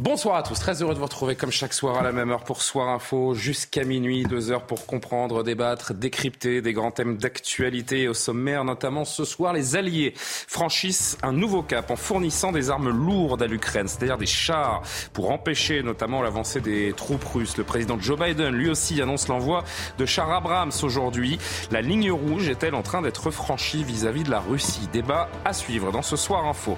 Bonsoir à tous, très heureux de vous retrouver comme chaque soir à la même heure pour Soir Info, jusqu'à minuit, deux heures pour comprendre, débattre, décrypter des grands thèmes d'actualité au sommaire, notamment ce soir, les Alliés franchissent un nouveau cap en fournissant des armes lourdes à l'Ukraine, c'est-à-dire des chars, pour empêcher notamment l'avancée des troupes russes. Le président Joe Biden, lui aussi, annonce l'envoi de chars Abrams aujourd'hui. La ligne rouge est-elle en train d'être franchie vis-à-vis de la Russie? Débat à suivre dans ce Soir Info.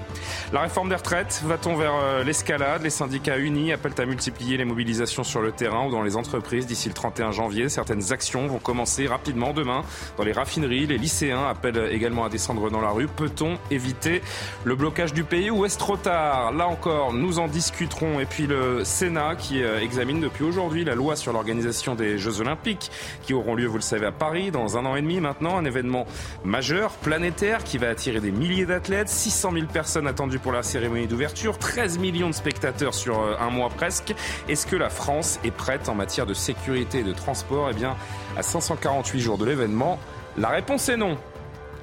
La réforme des retraites, va-t-on vers euh, l'escalade? Les syndicats unis appellent à multiplier les mobilisations sur le terrain ou dans les entreprises d'ici le 31 janvier. Certaines actions vont commencer rapidement demain dans les raffineries. Les lycéens appellent également à descendre dans la rue. Peut-on éviter le blocage du pays ou est-ce trop tard? Là encore, nous en discuterons. Et puis le Sénat qui euh, examine depuis aujourd'hui la loi sur l'organisation des Jeux Olympiques qui auront lieu, vous le savez, à Paris dans un an et demi maintenant. Un événement majeur, planétaire, qui va attirer des milliers d'athlètes. 600 000 personnes attendues pour la cérémonie d'ouverture. 13 millions de spectateurs sur euh, un mois presque. Est-ce que la France est prête en matière de sécurité et de transport? Eh bien, à 548 jours de l'événement, la réponse est non.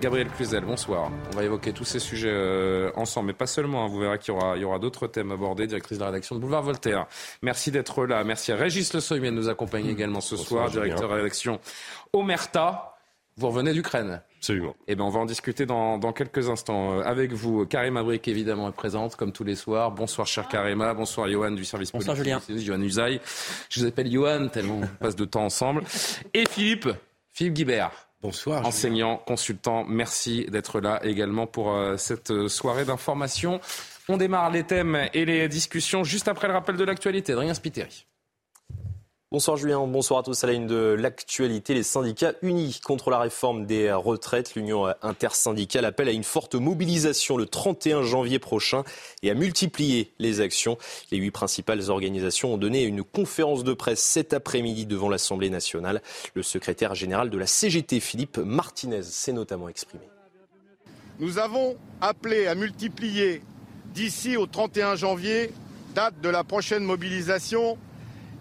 Gabriel Cluzel, bonsoir. On va évoquer tous ces sujets euh, ensemble, mais pas seulement. hein. Vous verrez qu'il y aura, d'autres thèmes abordés. Directrice de la rédaction de Boulevard Voltaire. Merci d'être là. Merci à Régis Le Sommier de nous accompagner également ce soir. Directeur de rédaction Omerta. Vous revenez d'Ukraine Absolument. eh ben, on va en discuter dans, dans quelques instants. Euh, avec vous, Karima Brick, évidemment, est présente, comme tous les soirs. Bonsoir, cher Karima. Bonsoir, Johan, du service Bonsoir, politique. Johan Usaï. Je vous appelle Johan, tellement on passe de temps ensemble. Et Philippe, Philippe Guibert. Bonsoir. Enseignant, consultant, merci d'être là également pour euh, cette euh, soirée d'information. On démarre les thèmes et les discussions juste après le rappel de l'actualité. Adrien Spiteri. Bonsoir Julien, bonsoir à tous à la une de l'actualité. Les syndicats unis contre la réforme des retraites, l'Union intersyndicale appelle à une forte mobilisation le 31 janvier prochain et à multiplier les actions. Les huit principales organisations ont donné une conférence de presse cet après-midi devant l'Assemblée nationale. Le secrétaire général de la CGT, Philippe Martinez, s'est notamment exprimé. Nous avons appelé à multiplier d'ici au 31 janvier, date de la prochaine mobilisation,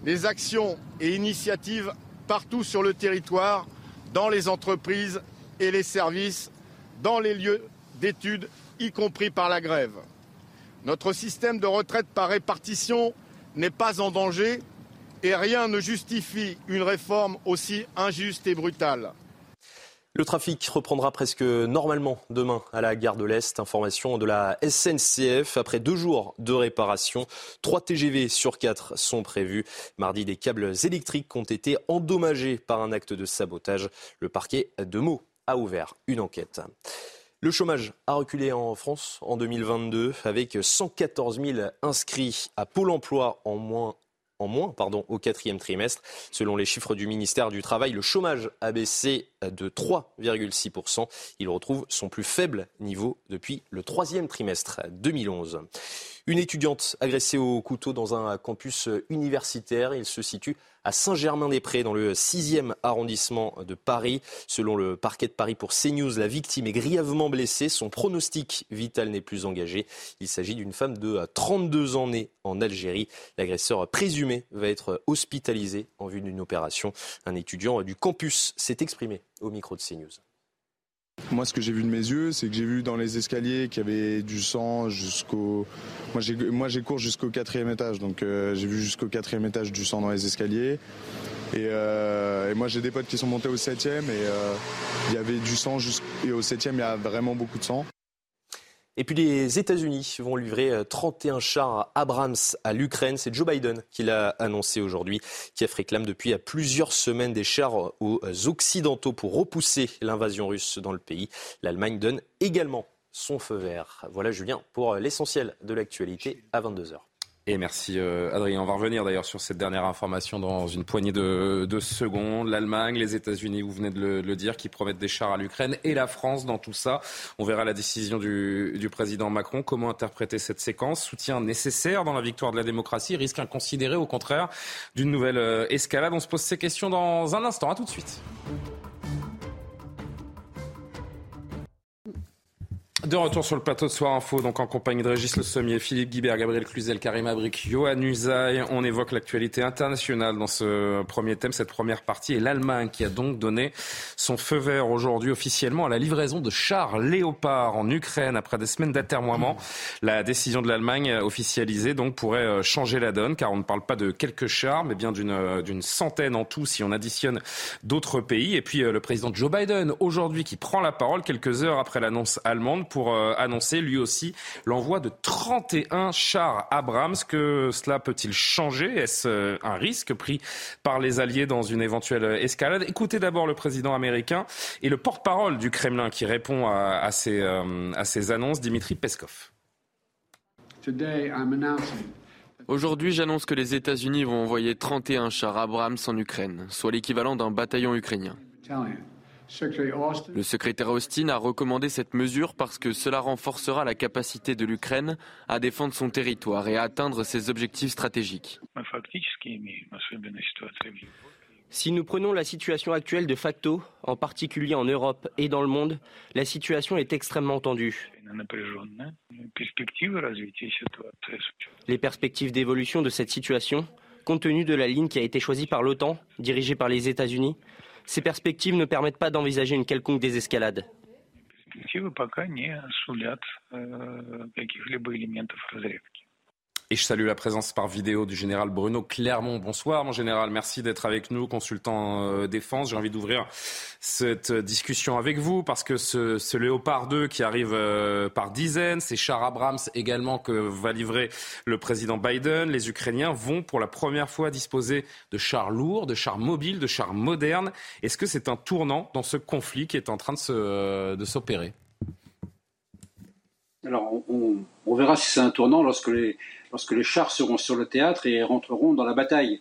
les actions et initiatives partout sur le territoire, dans les entreprises et les services, dans les lieux d'études, y compris par la grève. Notre système de retraite par répartition n'est pas en danger et rien ne justifie une réforme aussi injuste et brutale. Le trafic reprendra presque normalement demain à la gare de l'Est. Information de la SNCF. Après deux jours de réparation, trois TGV sur quatre sont prévus. Mardi, des câbles électriques ont été endommagés par un acte de sabotage. Le parquet de Meaux a ouvert une enquête. Le chômage a reculé en France en 2022 avec 114 000 inscrits à Pôle emploi en moins en moins pardon, au quatrième trimestre. Selon les chiffres du ministère du Travail, le chômage a baissé de 3,6%. Il retrouve son plus faible niveau depuis le troisième trimestre 2011. Une étudiante agressée au couteau dans un campus universitaire. Il se situe à Saint-Germain-des-Prés, dans le 6e arrondissement de Paris. Selon le parquet de Paris pour CNews, la victime est grièvement blessée. Son pronostic vital n'est plus engagé. Il s'agit d'une femme de 32 ans née en Algérie. L'agresseur présumé va être hospitalisé en vue d'une opération. Un étudiant du campus s'est exprimé au micro de CNews. Moi, ce que j'ai vu de mes yeux, c'est que j'ai vu dans les escaliers qu'il y avait du sang jusqu'au. Moi, j'ai, cours jusqu'au quatrième étage, donc euh, j'ai vu jusqu'au quatrième étage du sang dans les escaliers. Et, euh, moi, j'ai des potes qui sont montés au septième et euh, il y avait du sang et au septième, il y a vraiment beaucoup de sang. Et puis les États-Unis vont livrer 31 chars Abrams à l'Ukraine. C'est Joe Biden qui l'a annoncé aujourd'hui. Kiev réclame depuis plusieurs semaines des chars aux Occidentaux pour repousser l'invasion russe dans le pays. L'Allemagne donne également son feu vert. Voilà Julien pour l'essentiel de l'actualité à 22h. Et merci euh, Adrien. On va revenir d'ailleurs sur cette dernière information dans une poignée de, secondes. L'Allemagne, les États-Unis, vous venez de le, dire, qui promettent des chars à l'Ukraine et la France dans tout ça. On verra la décision du, président Macron. Comment interpréter cette séquence? Soutien nécessaire dans la victoire de la démocratie Risque inconsidéré au contraire d'une nouvelle euh, escalade On se pose ces questions dans un instant. À tout de suite. De retour sur le plateau de Soir Info, donc en compagnie de Régis Le Sommier, Philippe Guibert, Gabriel Cluzel, Karim Abric, Johan Usaï. On évoque l'actualité internationale dans ce premier thème, cette première partie, et l'Allemagne qui a donc donné son feu vert aujourd'hui officiellement à la livraison de chars Léopard en Ukraine après des semaines d'atermoiement. La décision de l'Allemagne officialisée donc pourrait euh, changer la donne, car on ne parle pas de quelques chars, mais bien d'une euh, centaine en tout si on additionne d'autres pays. Et puis euh, le président Joe Biden aujourd'hui qui prend la parole quelques heures après l'annonce allemande pour euh, annoncer lui aussi l'envoi de 31 chars Abrams. Que cela peut-il changer? Est-ce euh, un risque pris par les Alliés dans une éventuelle escalade? Écoutez d'abord le président américain et le porte-parole du Kremlin qui répond à, ces, euh, à ces annonces, Dimitri Peskov. Aujourd'hui, j'annonce que les États-Unis vont envoyer 31 chars Abrams en Ukraine, soit l'équivalent d'un bataillon ukrainien. Le secrétaire Austin a recommandé cette mesure parce que cela renforcera la capacité de l'Ukraine à défendre son territoire et à atteindre ses objectifs stratégiques. Si nous prenons la situation actuelle de facto, en particulier en Europe et dans le monde, la situation est extrêmement tendue. Les perspectives d'évolution de cette situation, compte tenu de la ligne qui a été choisie par l'OTAN, dirigée par les États-Unis, ces perspectives ne permettent pas d'envisager une quelconque désescalade. Et je salue la présence par vidéo du général Bruno Clermont. Bonsoir mon général, merci d'être avec nous, consultant euh, défense. J'ai envie d'ouvrir cette discussion avec vous parce que ce, Léopard 2 qui arrive euh, par dizaines, ces chars Abrams également que va livrer le président Biden, les Ukrainiens vont pour la première fois disposer de chars lourds, de chars mobiles, de chars modernes. Est-ce que c'est un tournant dans ce conflit qui est en train de euh, s'opérer? Alors, on, verra si c'est un tournant lorsque les, lorsque les chars seront sur le théâtre et rentreront dans la bataille.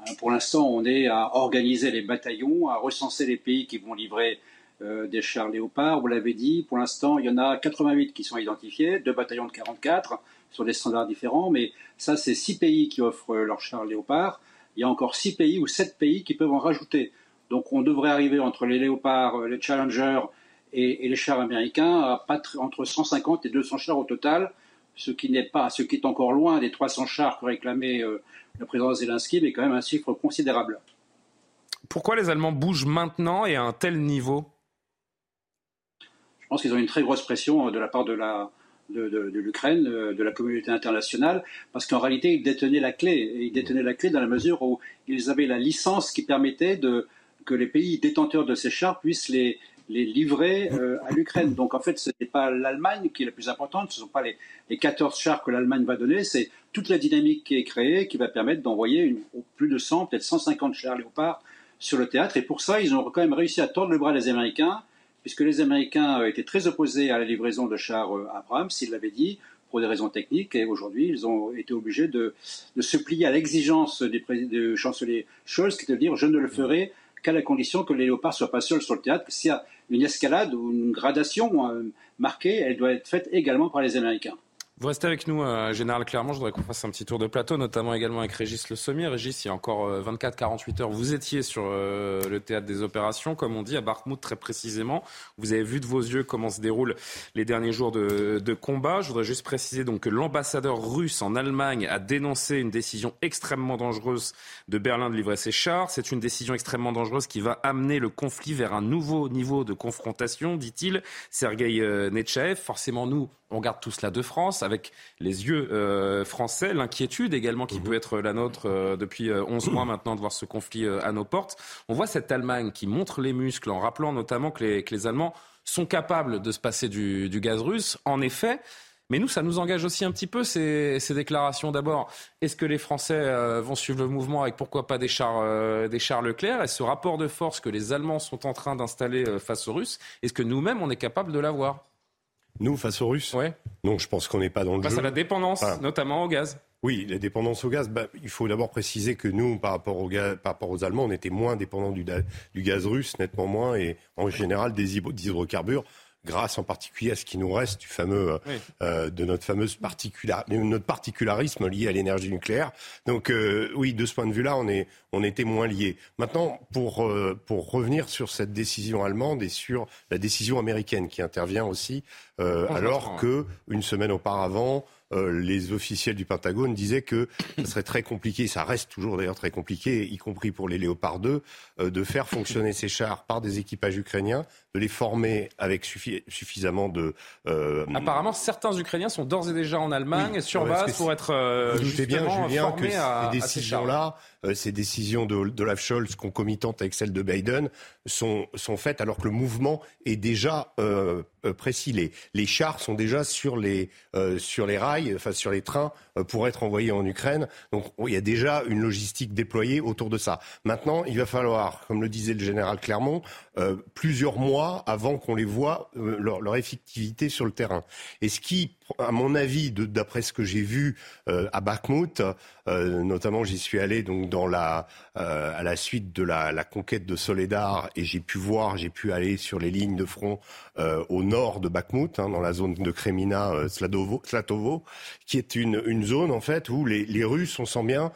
Euh, pour l'instant, on est à organiser les bataillons, à recenser les pays qui vont livrer euh, des chars léopards. Vous l'avez dit, pour l'instant, il y en a 88 qui sont identifiés, deux bataillons de 44 sur des standards différents, mais ça, c'est six pays qui offrent leurs chars léopards. Il y a encore six pays ou sept pays qui peuvent en rajouter. Donc, on devrait arriver entre les léopards, les challengers et, les chars américains à entre 150 et 200 chars au total, ce qui n'est pas, ce qui est encore loin des 300 chars que réclamait euh, le président Zelensky, mais quand même un chiffre considérable. Pourquoi les Allemands bougent maintenant et à un tel niveau? Je pense qu'ils ont une très grosse pression euh, de la part de la, de, l'Ukraine, euh, de la communauté internationale, parce qu'en réalité, ils détenaient la clé. Ils détenaient la clé dans la mesure où ils avaient la licence qui permettait de, que les pays détenteurs de ces chars puissent les, les livrer euh, à l'Ukraine. Donc en fait, ce n'est pas l'Allemagne qui est la plus importante, ce ne sont pas les, les 14 chars que l'Allemagne va donner, c'est toute la dynamique qui est créée qui va permettre d'envoyer plus de 100, peut-être 150 chars léopards sur le théâtre. Et pour ça, ils ont quand même réussi à tordre le bras des Américains, puisque les Américains étaient très opposés à la livraison de chars euh, Abrams, s'ils l'avaient dit, pour des raisons techniques. Et aujourd'hui, ils ont été obligés de, se plier à l'exigence du chancelier Scholz, qui est de dire je ne le ferai qu'à la condition que les léopards soient pas seuls sur le théâtre. S'il une escalade ou une gradation euh, marquée, elle doit être faite également par les Américains. Vous restez avec nous, euh, Général Clermont. Je voudrais qu'on fasse un petit tour de plateau, notamment également avec Régis Le Sommier. Régis, il y a encore 24-48 euh, heures, vous étiez sur euh, le théâtre des opérations, comme on dit, à Bakhmut très précisément. Vous avez vu de vos yeux comment se déroulent les derniers jours de, de combat. Je voudrais juste préciser donc que l'ambassadeur russe en Allemagne a dénoncé une décision extrêmement dangereuse de Berlin de livrer ses chars. C'est une décision extrêmement dangereuse qui va amener le conflit vers un nouveau niveau de confrontation, dit-il. Sergei Netchaev, forcément nous, on garde tout cela de France avec les yeux euh, français, l'inquiétude également qui mhm. peut être la nôtre euh, depuis 11 euh, mois maintenant de voir ce conflit à nos portes. On voit cette Allemagne qui montre les muscles en rappelant notamment que les, Allemands sont capables de se passer du, gaz russe. En effet, mais nous, ça nous engage aussi un petit peu ces, déclarations. D'abord, est-ce que les Français vont suivre le mouvement avec pourquoi pas des chars, des chars Leclerc? Et ce rapport de force que les Allemands sont en train d'installer face aux Russes, est-ce que nous-mêmes, on est capable de l'avoir? Nous, face aux Russes Non, je pense qu'on n'est pas dans le face jeu. Face à la dépendance, notamment au gaz. Oui, la dépendance au gaz, bah, il faut d'abord préciser que nous, par rapport, au gaz, par rapport aux Allemands, on était moins dépendants du, du, gaz russe, nettement moins, et en général des hydrocarbures grâce en particulier à ce qui nous reste du fameux, euh, euh, de notre fameuse particular, notre particularisme lié à l'énergie nucléaire. Donc euh, oui, de ce point de vue-là, on est, on était moins liés. Maintenant, pour pour revenir sur cette décision allemande et sur la décision américaine qui intervient aussi, alors que une semaine auparavant. Les officiels du Pentagone disaient que ce serait très compliqué, ça reste toujours d'ailleurs très compliqué, y compris pour les Léopard 2, de faire fonctionner ces chars par des équipages ukrainiens de les former avec suffisamment de. Euh, Apparemment, certains Ukrainiens sont d'ores et déjà en Allemagne sur base pour être euh, Vous doutez bien, Julien, que ces décisions-là, euh, ces décisions de, de Scholz concomitantes avec celles de Biden sont, sont faites alors que le mouvement est déjà euh, précis. Les, les, chars sont déjà sur les, sur les rails, enfin sur les trains pour être envoyés en Ukraine. Donc il y a déjà une logistique déployée autour de ça. Maintenant, il va falloir, comme le disait le général Clermont, plusieurs mois avant qu'on les voit euh, leur, effectivité sur le terrain. Et ce qui, à mon avis, d'après ce que j'ai vu euh, à Bakhmut, euh, notamment j'y suis allé donc dans la à la suite de la, conquête de Soledar et j'ai pu voir, j'ai pu aller sur les lignes de front au nord de Bakhmut, hein, dans la zone de Kremina, Slatovo, qui est une, une zone en fait où les, les Russes, on sent bien,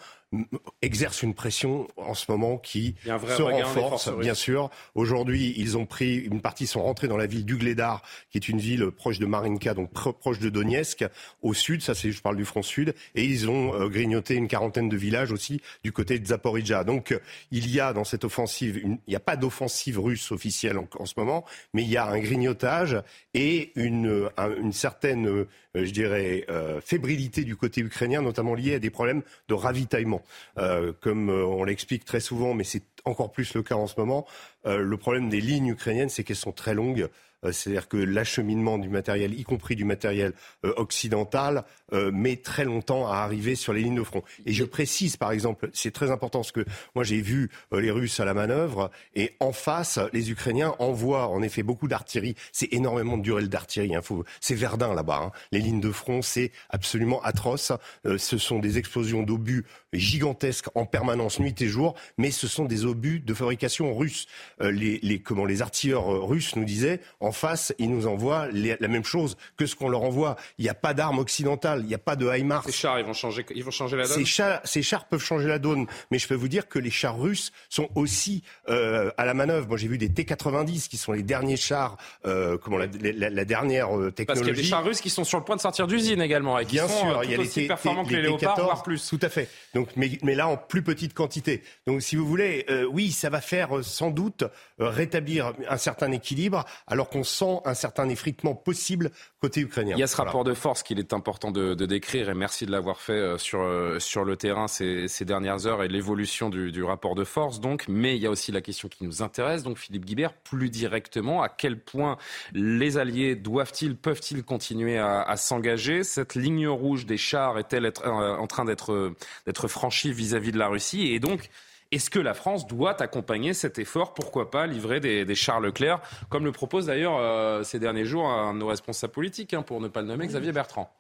exerce une pression en ce moment qui se renforce, bien sûr. Aujourd'hui, ils ont pris une partie, sont rentrés dans la ville d'Ugledar, qui est une ville proche de Marinka, donc proche de Donetsk, au sud. Ça, c'est, je parle du front sud, et ils ont euh, grignoté une quarantaine de villages aussi du côté de Zaporizhia. Donc, euh, il y a dans cette offensive, il n'y a pas d'offensive russe officielle en, ce moment, mais il y a un grignotage et une, une certaine euh, je dirais, euh, fébrilité du côté ukrainien, notamment liée à des problèmes de ravitaillement. Euh, comme on l'explique très souvent, mais c'est encore plus le cas en ce moment, le problème des lignes ukrainiennes, c'est qu'elles sont très longues. Euh, c'est-à-dire que l'acheminement du matériel, y compris du matériel euh, occidental, euh, met très longtemps à arriver sur les lignes de front. Et je précise, par exemple, c'est très important parce que moi j'ai vu les Russes à la manœuvre et en face, les Ukrainiens envoient en effet beaucoup d'artillerie. C'est énormément de durée d'artillerie. Hein. C'est Verdun là-bas. Hein. Les lignes de front, c'est absolument atroce. ce sont des explosions d'obus gigantesques en permanence, nuit et jour, mais ce sont des obus de fabrication russe. les, les, comment, les artilleurs russes nous disaient, en face, ils nous envoient la même chose que ce qu'on leur envoie. Il n'y a pas d'armes occidentales, il n'y a pas de HIMARS. Ces chars, ils vont changer, ils vont changer la donne ces chars, ces chars peuvent changer la donne, mais je peux vous dire que les chars russes sont aussi euh, à la manœuvre. Moi, j'ai vu des T-90 qui sont les derniers chars, euh, comment la, dernière technologie. Parce qu'il y a des chars russes qui sont sur le point de sortir d'usine également, et qui Bien sont sûr, euh, il y a les aussi performants que les, Léopards, voire plus. Tout à fait. Donc, mais, mais là, en plus petite quantité. Donc, si vous voulez, oui, ça va faire sans doute rétablir un certain équilibre, alors qu'on sent un certain effritement possible côté ukrainien. Il y a ce rapport de force qu'il est important de, décrire et merci de l'avoir fait euh, sur, euh, sur le terrain ces, dernières heures et l'évolution du, rapport de force donc. Mais il y a aussi la question qui nous intéresse, donc Philippe Guibert, plus directement, à quel point les Alliés doivent-ils, peuvent-ils continuer à, s'engager? Cette ligne rouge des chars est-elle euh, en train d'être franchie vis-à-vis de la Russie? Et donc, est-ce que la France doit accompagner cet effort Pourquoi pas livrer des, des chars Leclerc, comme le propose d'ailleurs euh, ces derniers jours un de nos responsables politiques, hein, pour ne pas le nommer, Xavier Bertrand?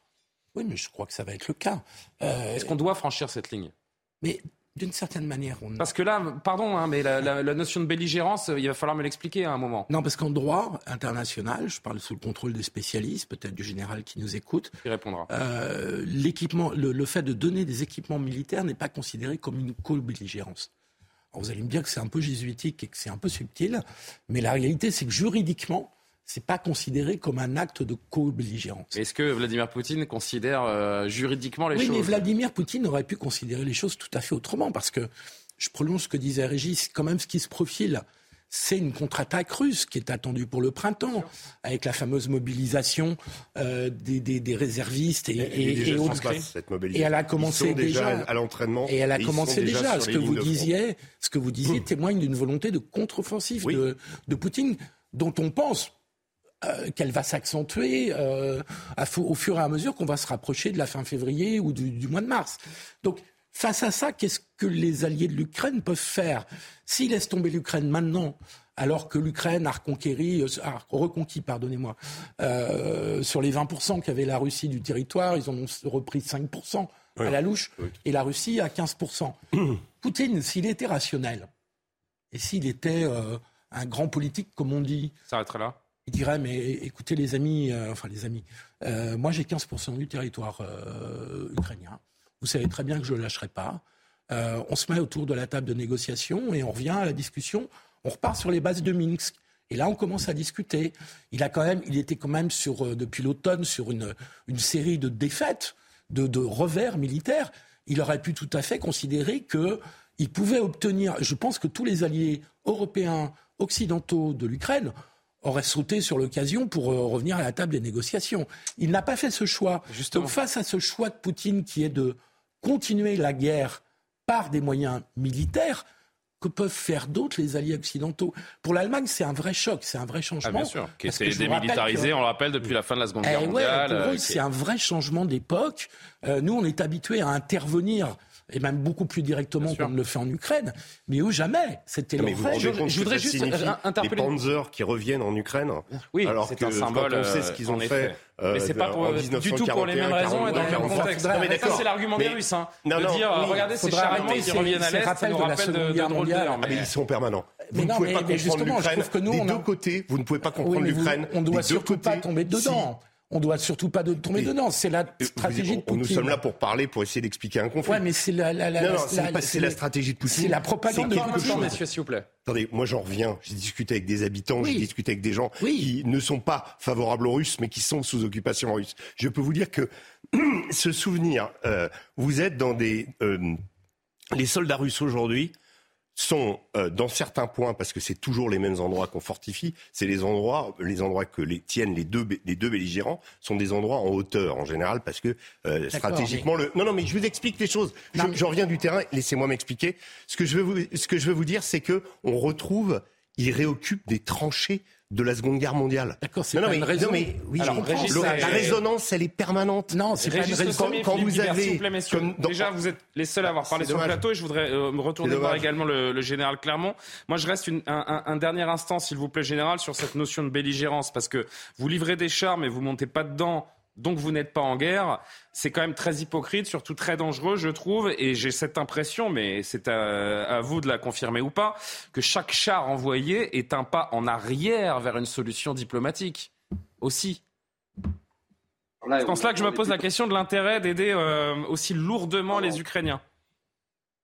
Oui, mais je crois que ça va être le cas. Euh, Est-ce qu'on doit franchir cette ligne? Mais d'une certaine manière, on... Parce que là, pardon, hein, mais la, notion de belligérance, il va falloir me l'expliquer à un moment. Non, parce qu'en droit international, je parle sous le contrôle des spécialistes, peut-être du général qui nous écoute. Il répondra. Euh, l'équipement, le, le, fait de donner des équipements militaires n'est pas considéré comme une co-belligérance vous allez me dire que c'est un peu jésuitique et que c'est un peu subtil, mais la réalité, c'est que juridiquement, c'est pas considéré comme un acte de co-belligérance. Est-ce que Vladimir Poutine considère euh, juridiquement les choses Oui, mais Vladimir Poutine aurait pu considérer les choses tout à fait autrement, parce que je prolonge ce que disait Régis, quand même ce qui se profile c'est une contre-attaque russe qui est attendue pour le printemps, avec la fameuse mobilisation euh, des, réservistes et, et, et, et, elle a commencé déjà, à l'entraînement. Et elle a commencé déjà. Ce que, vous disiez, ce que vous disiez témoigne d'une volonté de contre-offensive de, Poutine, dont on pense euh, qu'elle va s'accentuer euh, au fur et à mesure qu'on va se rapprocher de la fin février ou du, du mois de mars. Donc Face à ça, qu'est-ce que les alliés de l'Ukraine peuvent faire S'ils laissent tomber l'Ukraine maintenant, alors que l'Ukraine a reconquéri, euh, reconquis, pardonnez-moi, euh, sur les 20% qu'avait la Russie du territoire, ils en ont repris 5% à la louche, et la Russie à 15%. Poutine, s'il était rationnel, et s'il était euh, un grand politique, comme on dit... S'arrêterait là? il dirait, mais écoutez les amis, euh, enfin les amis, moi j'ai 15% du territoire ukrainien. Vous savez très bien que je ne lâcherai pas. on se met autour de la table de négociation et on revient à la discussion. On repart sur les bases de Minsk. Et là, on commence à discuter. Il a quand même, il était quand même sur, depuis l'automne sur une, une série de défaites, de, de revers militaires. Il aurait pu tout à fait considérer que il pouvait obtenir, je pense que tous les alliés européens, occidentaux de l'Ukraine auraient sauté sur l'occasion pour euh, revenir à la table des négociations. Il n'a pas fait ce choix. Donc face à ce choix de Poutine qui est de continuer la guerre par des moyens militaires, que peuvent faire d'autres les alliés occidentaux Pour l'Allemagne, c'est un vrai choc, c'est un vrai changement. Ah, bien sûr, qui était démilitarisé, on le rappelle, depuis la fin de la Seconde Guerre eh mondiale. Euh, c'est un vrai changement d'époque. Euh, nous, on est habitués à intervenir et même beaucoup plus directement qu'on ne le fait en Ukraine. Mais eux, jamais. C'était le. Je, je voudrais juste interpeller. Les Panzers qui reviennent en Ukraine, oui, alors que un symbole, quand on sait ce qu'ils ont fait. Euh, mais c'est pas pour, du tout pour les mêmes raisons et dans le même contexte. Non, mais ça, c'est l'argument des Russes. Hein, non, de dire, oui, regardez ces allemands qui reviennent à l'Est, ça nous rappelle de, de drôles d'heures. Mais ils sont permanents. Vous ne pouvez pas comprendre l'Ukraine. Des deux côtés, vous ne pouvez pas comprendre l'Ukraine. On ne doit surtout pas tomber dedans on doit surtout pas de tomber dedans. C'est la stratégie de Poutine. Nous sommes là pour parler, pour essayer d'expliquer un conflit. Ouais, mais c'est la, la, la, non, non, c'est la stratégie de Poutine. C'est la propagande de Poutine. Messieurs, s'il vous plaît. Attendez, moi j'en reviens. J'ai discuté avec des habitants, j'ai discuté avec des gens qui ne sont pas favorables aux Russes, mais qui sont sous occupation russe. Je peux vous dire que ce souvenir, euh, vous êtes dans des euh, les soldats russes aujourd'hui sont euh, dans certains points, parce que c'est toujours les mêmes endroits qu'on fortifie, c'est les endroits, les endroits que les, tiennent les deux, les deux belligérants, sont des endroits en hauteur en général, parce que euh, stratégiquement le. Non, non, mais je vous explique les choses. J'en reviens du terrain. Laissez-moi m'expliquer. Ce que je veux vous, ce que je veux vous dire, c'est que on retrouve, ils réoccupent des tranchées de la Seconde Guerre mondiale. D'accord, c'est pas une raison. Non, mais oui, la résonance, elle est permanente. Non, c'est pas une raison. Quand, vous avez, comme Déjà, vous êtes les seuls à avoir parlé sur le plateau, et je voudrais euh, me retourner voir également le, général Clermont. Moi, je reste une, un, un, dernier instant, s'il vous plaît, général, sur cette notion de belligérance, parce que vous livrez des chars, mais vous montez pas dedans donc vous n'êtes pas en guerre. C'est quand même très hypocrite, surtout très dangereux, je trouve. Et j'ai cette impression, mais c'est à, vous de la confirmer ou pas, que chaque char envoyé est un pas en arrière vers une solution diplomatique aussi. C'est en cela que je me pose la question de l'intérêt d'aider euh, aussi lourdement les Ukrainiens.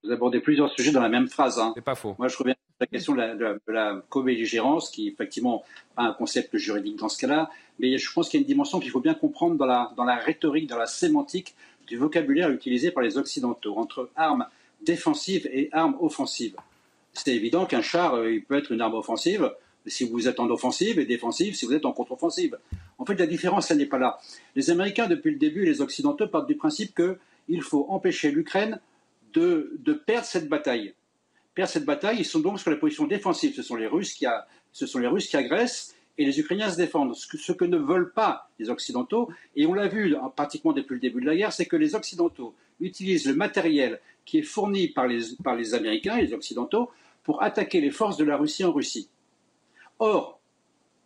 Vous abordez plusieurs sujets dans la même phrase. Hein. C'est pas faux. Moi, je reviens sur la question de la, de la co-belligérance, qui effectivement pas un concept juridique dans ce cas-là, mais je pense qu'il y a une dimension qu'il faut bien comprendre dans la, dans la rhétorique, dans la sémantique du vocabulaire utilisé par les Occidentaux entre armes défensives et armes offensives. C'est évident qu'un char, euh, il peut être une arme offensive si vous êtes en offensive et défensive si vous êtes en contre-offensive. En fait, la différence, elle n'est pas là. Les Américains, depuis le début, les Occidentaux partent du principe qu'il faut empêcher l'Ukraine de, perdre cette bataille. Perdre cette bataille, ils sont donc sur la position défensive. Ce sont les Russes qui, sont les Russes qui agressent et les Ukrainiens se défendent. Ce que, ne veulent pas les Occidentaux, et on l'a vu pratiquement depuis le début de la guerre, c'est que les Occidentaux utilisent le matériel qui est fourni par les, par les Américains et les Occidentaux pour attaquer les forces de la Russie en Russie. Or,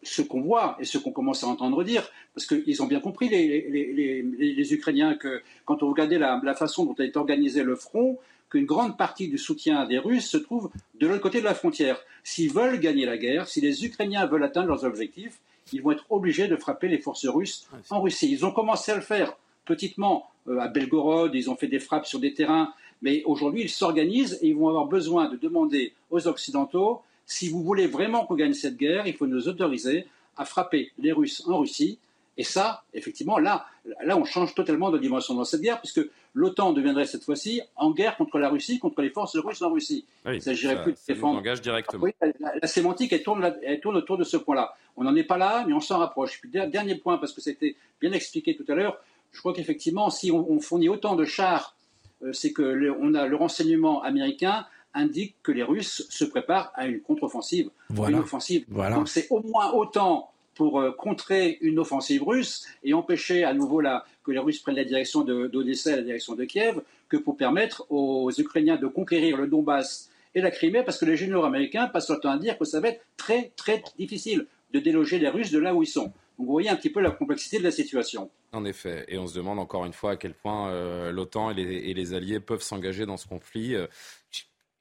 ce qu'on voit et ce qu'on commence à entendre dire, parce qu'ils ont bien compris, les, les, les, Ukrainiens, que quand on regardait la, la, façon dont a été organisé le front, qu'une grande partie du soutien des Russes se trouve de l'autre côté de la frontière. S'ils veulent gagner la guerre, si les Ukrainiens veulent atteindre leurs objectifs, ils vont être obligés de frapper les forces russes en Russie. Ils ont commencé à le faire petitement euh, à Belgorod, ils ont fait des frappes sur des terrains, mais aujourd'hui ils s'organisent et ils vont avoir besoin de demander aux Occidentaux si vous voulez vraiment qu'on gagne cette guerre, il faut nous autoriser à frapper les Russes en Russie. Et ça, effectivement, là, là, on change totalement de dimension dans cette guerre, puisque l'OTAN deviendrait cette fois-ci en guerre contre la Russie, contre les forces russes en Russie. il ne s'agirait plus de défendre. Directement. la, sémantique, elle tourne, elle tourne, autour de ce point-là. On n'en est pas là, mais on s'en rapproche. Puis, dernier point, parce que c'était bien expliqué tout à l'heure, je crois qu'effectivement, si on, fournit autant de chars, euh, c'est que le, on a le renseignement américain indique que les Russes se préparent à une contre-offensive, une offensive. Donc c'est au moins autant pour euh, contrer une offensive russe et empêcher à nouveau la, que les Russes prennent la direction d'Odessa et la direction de Kiev, que pour permettre aux Ukrainiens de conquérir le Donbass et la Crimée, parce que les généraux américains passent leur temps à dire que ça va être très très difficile de déloger les Russes de là où ils sont. vous voyez un petit peu la complexité de la situation. En effet, et on se demande encore une fois à quel point euh, l'OTAN et, les, alliés peuvent s'engager dans ce conflit. Euh,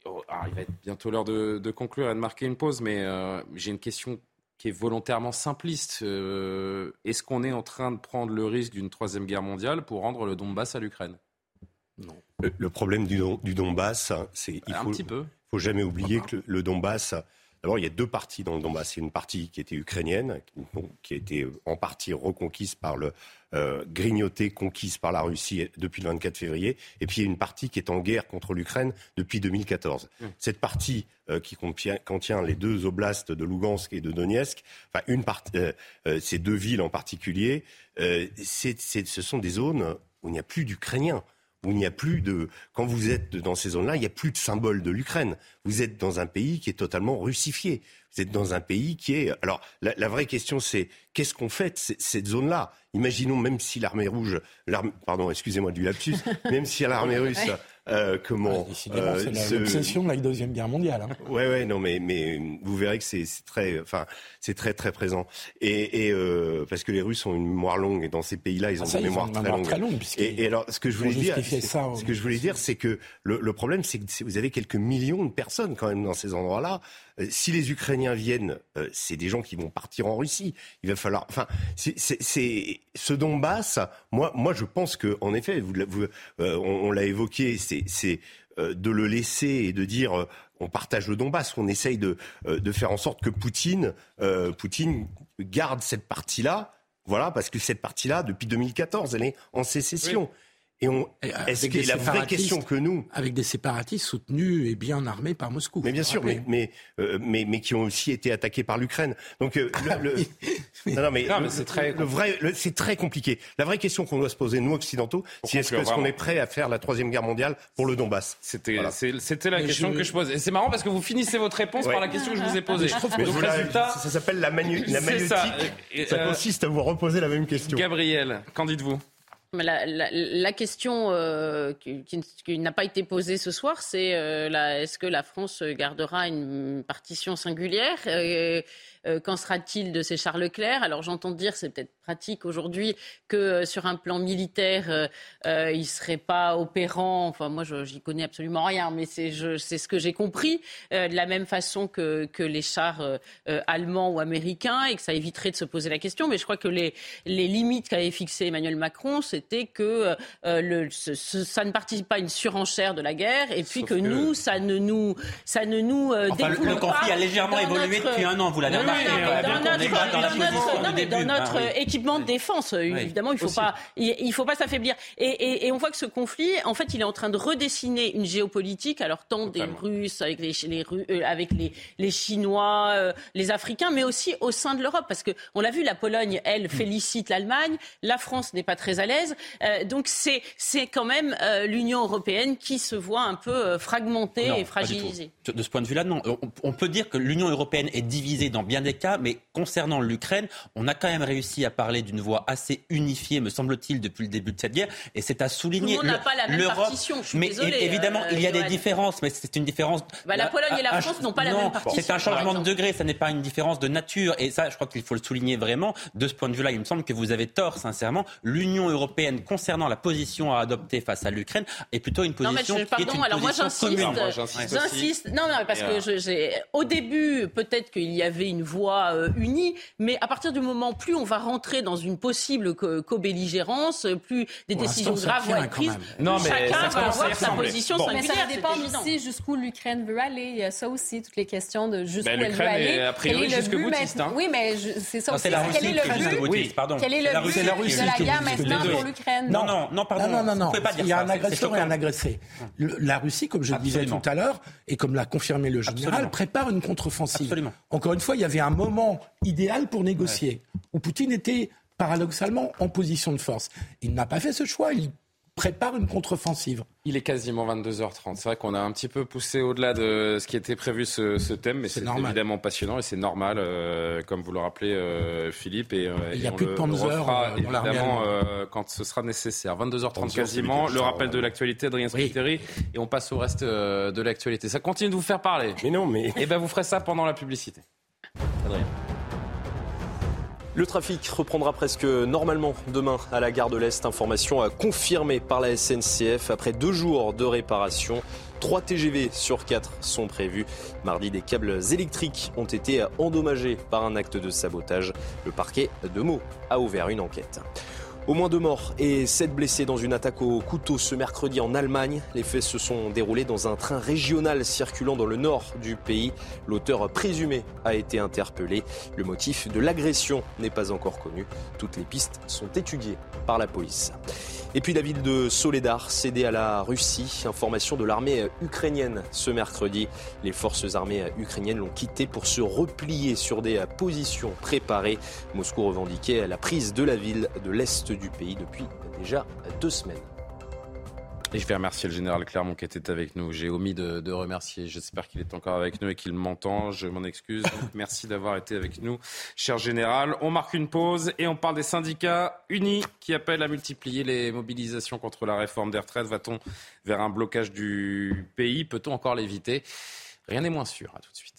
oh, il va être bientôt l'heure de, conclure et de marquer une pause, mais j'ai une question qui est volontairement simpliste. Est-ce qu'on est en train de prendre le risque d'une troisième guerre mondiale pour rendre le Donbass à l'Ukraine? Non. Le, problème du, du Donbass, c'est il faut, faut jamais oublier que le, Donbass, d'abord il y a deux parties dans le Donbass. Il y a une partie qui était ukrainienne, qui a été en partie reconquise par le euh, grignotée, conquise par la Russie depuis le 24 février, et puis il y a une partie qui est en guerre contre l'Ukraine depuis 2014. Mmh. Cette partie euh, qui contient, contient, les deux oblasts de Lugansk et de Donetsk, enfin une partie, euh, euh, ces deux villes en particulier, ce sont des zones où il n'y a plus d'Ukrainiens où il n'y a plus de. Quand vous êtes dans ces zones-là, il n'y a plus de symbole de l'Ukraine. Vous êtes dans un pays qui est totalement russifié. Vous êtes dans un pays qui est. Alors, la, vraie question, c'est qu'est-ce qu'on fait de cette zone-là? Imaginons même si l'armée rouge, pardon, excusez-moi du lapsus, même si l'armée russe euh, comment euh, c'est l'obsession de la deuxième guerre mondiale. Hein. Ouais, ouais, non, mais mais vous verrez que c'est très, enfin, c'est très très présent. Et, et euh, parce que les Russes ont une mémoire longue et dans ces pays-là, ils ont ah, une mémoire, très, longue. et, alors, ce que je voulais dire, ce que je voulais dire, c'est que le, le problème, c'est que vous avez quelques millions de personnes quand même dans ces endroits-là. Euh, si les Ukrainiens viennent, euh, c'est des gens qui vont partir en Russie. Il va falloir. Enfin, c'est ce Donbass. Moi, moi, je pense que, en effet, vous, euh, on, l'a évoqué, c'est de le laisser et de dire on partage le Donbass, on essaye de, de faire en sorte que Poutine, Poutine garde cette partie-là. Voilà, parce que cette partie-là, depuis 2014, elle est en sécession. Et on, est-ce que la vraie question que nous, avec des séparatistes soutenus et bien armés par Moscou. Mais bien sûr, mais mais, euh, mais, mais qui ont aussi été attaqués par l'Ukraine. Donc euh, le, non, non, mais, c'est très le vrai, c'est très compliqué. La vraie question qu'on doit se poser nous occidentaux, c'est est-ce qu'on est prêt à faire la troisième guerre mondiale pour le Donbass? C'était c'était la question que je pose. Et c'est marrant parce que vous finissez votre réponse par la question que je vous ai posée. Je trouve que résultat, ça, s'appelle la, manu, la Ça, ça euh, consiste à vous reposer la même question. Gabriel, qu'en dites-vous? La, la, la, question euh, qui, n'a pas été posée ce soir, c'est euh, est-ce que la France gardera une partition singulière? Euh, Qu'en sera-t-il de ces Charles Leclerc? Alors j'entends dire, c'est peut-être pratique aujourd'hui, que euh, sur un plan militaire, euh, il ne serait pas opérant. Enfin, moi, j'y connais absolument rien, mais c'est ce que j'ai compris, de la même façon que, que les chars allemands ou américains, et que ça éviterait de se poser la question. Mais je crois que les, les limites qu'avait fixées Emmanuel Macron, c'était que le, ça ne participe pas à une surenchère de la guerre, et puis que, nous, ça ne nous, ça ne nous enfin, le, conflit a légèrement évolué depuis un an. Vous l'avez dans notre ah équipement de défense, évidemment, il faut pas, il, faut pas s'affaiblir. Et, on voit que ce conflit, en fait, il est en train de redessiner une géopolitique, alors tant des Russes avec les, euh, avec les, Chinois, euh, les Africains, mais aussi au sein de l'Europe, parce que on l'a vu, la Pologne, elle, félicite l'Allemagne, la France n'est pas très à l'aise, euh, donc c'est c'est quand même l'Union européenne qui se voit un peu fragmentée et fragilisée. De ce point de vue-là, non. On peut dire que l'Union européenne est divisée dans bien des cas, mais concernant l'Ukraine, on a quand même réussi à parler d'une voix assez unifiée, me semble-t-il, depuis le début de cette guerre, et c'est à souligner. On n'a pas la même partition, je suis mais évidemment, euh, il y a des différences, mais c'est une différence. Bah, la Pologne et la France n'ont pas la même partition. C'est un changement de degré, ça n'est pas une différence de nature, et ça, je crois qu'il faut le souligner vraiment. De ce point de vue-là, il me semble que vous avez tort, sincèrement. L'Union européenne, concernant la position à adopter face à l'Ukraine, est plutôt une position non, qui est une alors position moi j'insiste, j'insiste. Non, non, parce que j'ai, au début, peut-être qu'il y avait une voix euh, unie, mais à partir du moment plus on va rentrer dans une possible co-belligérance, plus des décisions graves vont être prises. Non, mais chacun va avoir sa position bon. Mais ça dépend aussi jusqu'où l'Ukraine veut aller. Il y a ça aussi, toutes les questions de jusqu'où ben, elle veut aller. a priori jusque boutiste. Hein. Oui, mais c'est ça aussi. Quel est le but. Quel est le but de la guerre maintenant pour l'Ukraine Non, non, non, pardon. Non, non, non. Il y a un agresseur et un agressé. La Russie, comme je le disais tout à l'heure, et comme l'a confirmé le général, prépare une contre-offensive. Encore une fois, il y avait un moment idéal pour négocier, où Poutine était paradoxalement en position de force. Il n'a pas fait ce choix, il prépare une contre-offensive. Il est quasiment 22h30. C'est vrai qu'on a un petit peu poussé au-delà de ce qui était prévu ce, thème, mais c'est évidemment passionnant et c'est normal, euh, comme vous le rappelez, euh, Philippe. Et, euh, il n'y a plus de Panzer évidemment quand ce sera nécessaire. 22h30 quasiment. Le rappel de l'actualité, Adrien Spiteri, et on passe au reste de l'actualité. Ça continue de vous faire parler. Mais non, mais. Et eh ben vous ferez ça pendant la publicité. Le trafic reprendra presque normalement demain à la gare de l'Est. Information confirmée par la SNCF après deux jours de réparation. Trois TGV sur quatre sont prévus. Mardi, des câbles électriques ont été endommagés par un acte de sabotage. Le parquet de Meaux a ouvert une enquête. Au moins deux morts et sept blessés dans une attaque au couteau ce mercredi en Allemagne. Les faits se sont déroulés dans un train régional circulant dans le nord du pays. L'auteur présumé a été interpellé. Le motif de l'agression n'est pas encore connu. Toutes les pistes sont étudiées par la police. Et puis la ville de Soledar cédée à la Russie. Information de l'armée ukrainienne ce mercredi. Les forces armées ukrainiennes l'ont quittée pour se replier sur des positions préparées. Moscou revendiquait la prise de la ville de l'est du pays depuis déjà deux semaines. Et je vais remercier le général Clermont qui était avec nous. J'ai omis de, remercier. J'espère qu'il est encore avec nous et qu'il m'entend. Je m'en excuse. merci d'avoir été avec nous, cher général. On marque une pause et on parle des syndicats unis qui appellent à multiplier les mobilisations contre la réforme des retraites. Va-t-on vers un blocage du pays? Peut-on encore l'éviter? Rien n'est moins sûr. À tout de suite.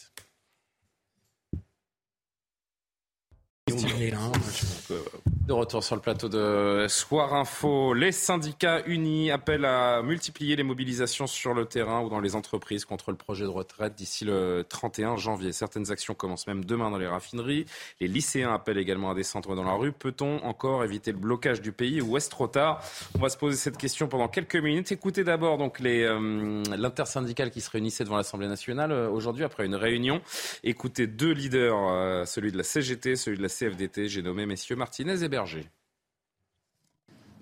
De retour sur le plateau de Soir Info, les syndicats unis appellent à multiplier les mobilisations sur le terrain ou dans les entreprises contre le projet de retraite d'ici le 31 janvier. Certaines actions commencent même demain dans les raffineries. Les lycéens appellent également à descendre dans la rue. Peut-on encore éviter le blocage du pays ou est-ce trop tard? On va se poser cette question pendant quelques minutes. Écoutez d'abord donc les euh, l'intersyndicale qui se réunissait devant l'Assemblée nationale euh, aujourd'hui après une réunion. Écoutez deux leaders, euh, celui de la CGT, celui de la CFDT, j'ai nommé messieurs Martinez et Berger.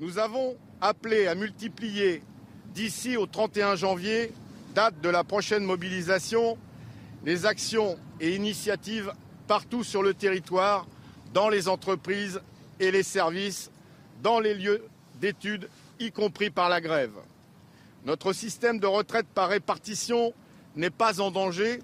Nous avons appelé à multiplier d'ici au 31 janvier, date de la prochaine mobilisation, les actions et initiatives partout sur le territoire, dans les entreprises et les services, dans les lieux d'études, y compris par la grève. Notre système de retraite par répartition n'est pas en danger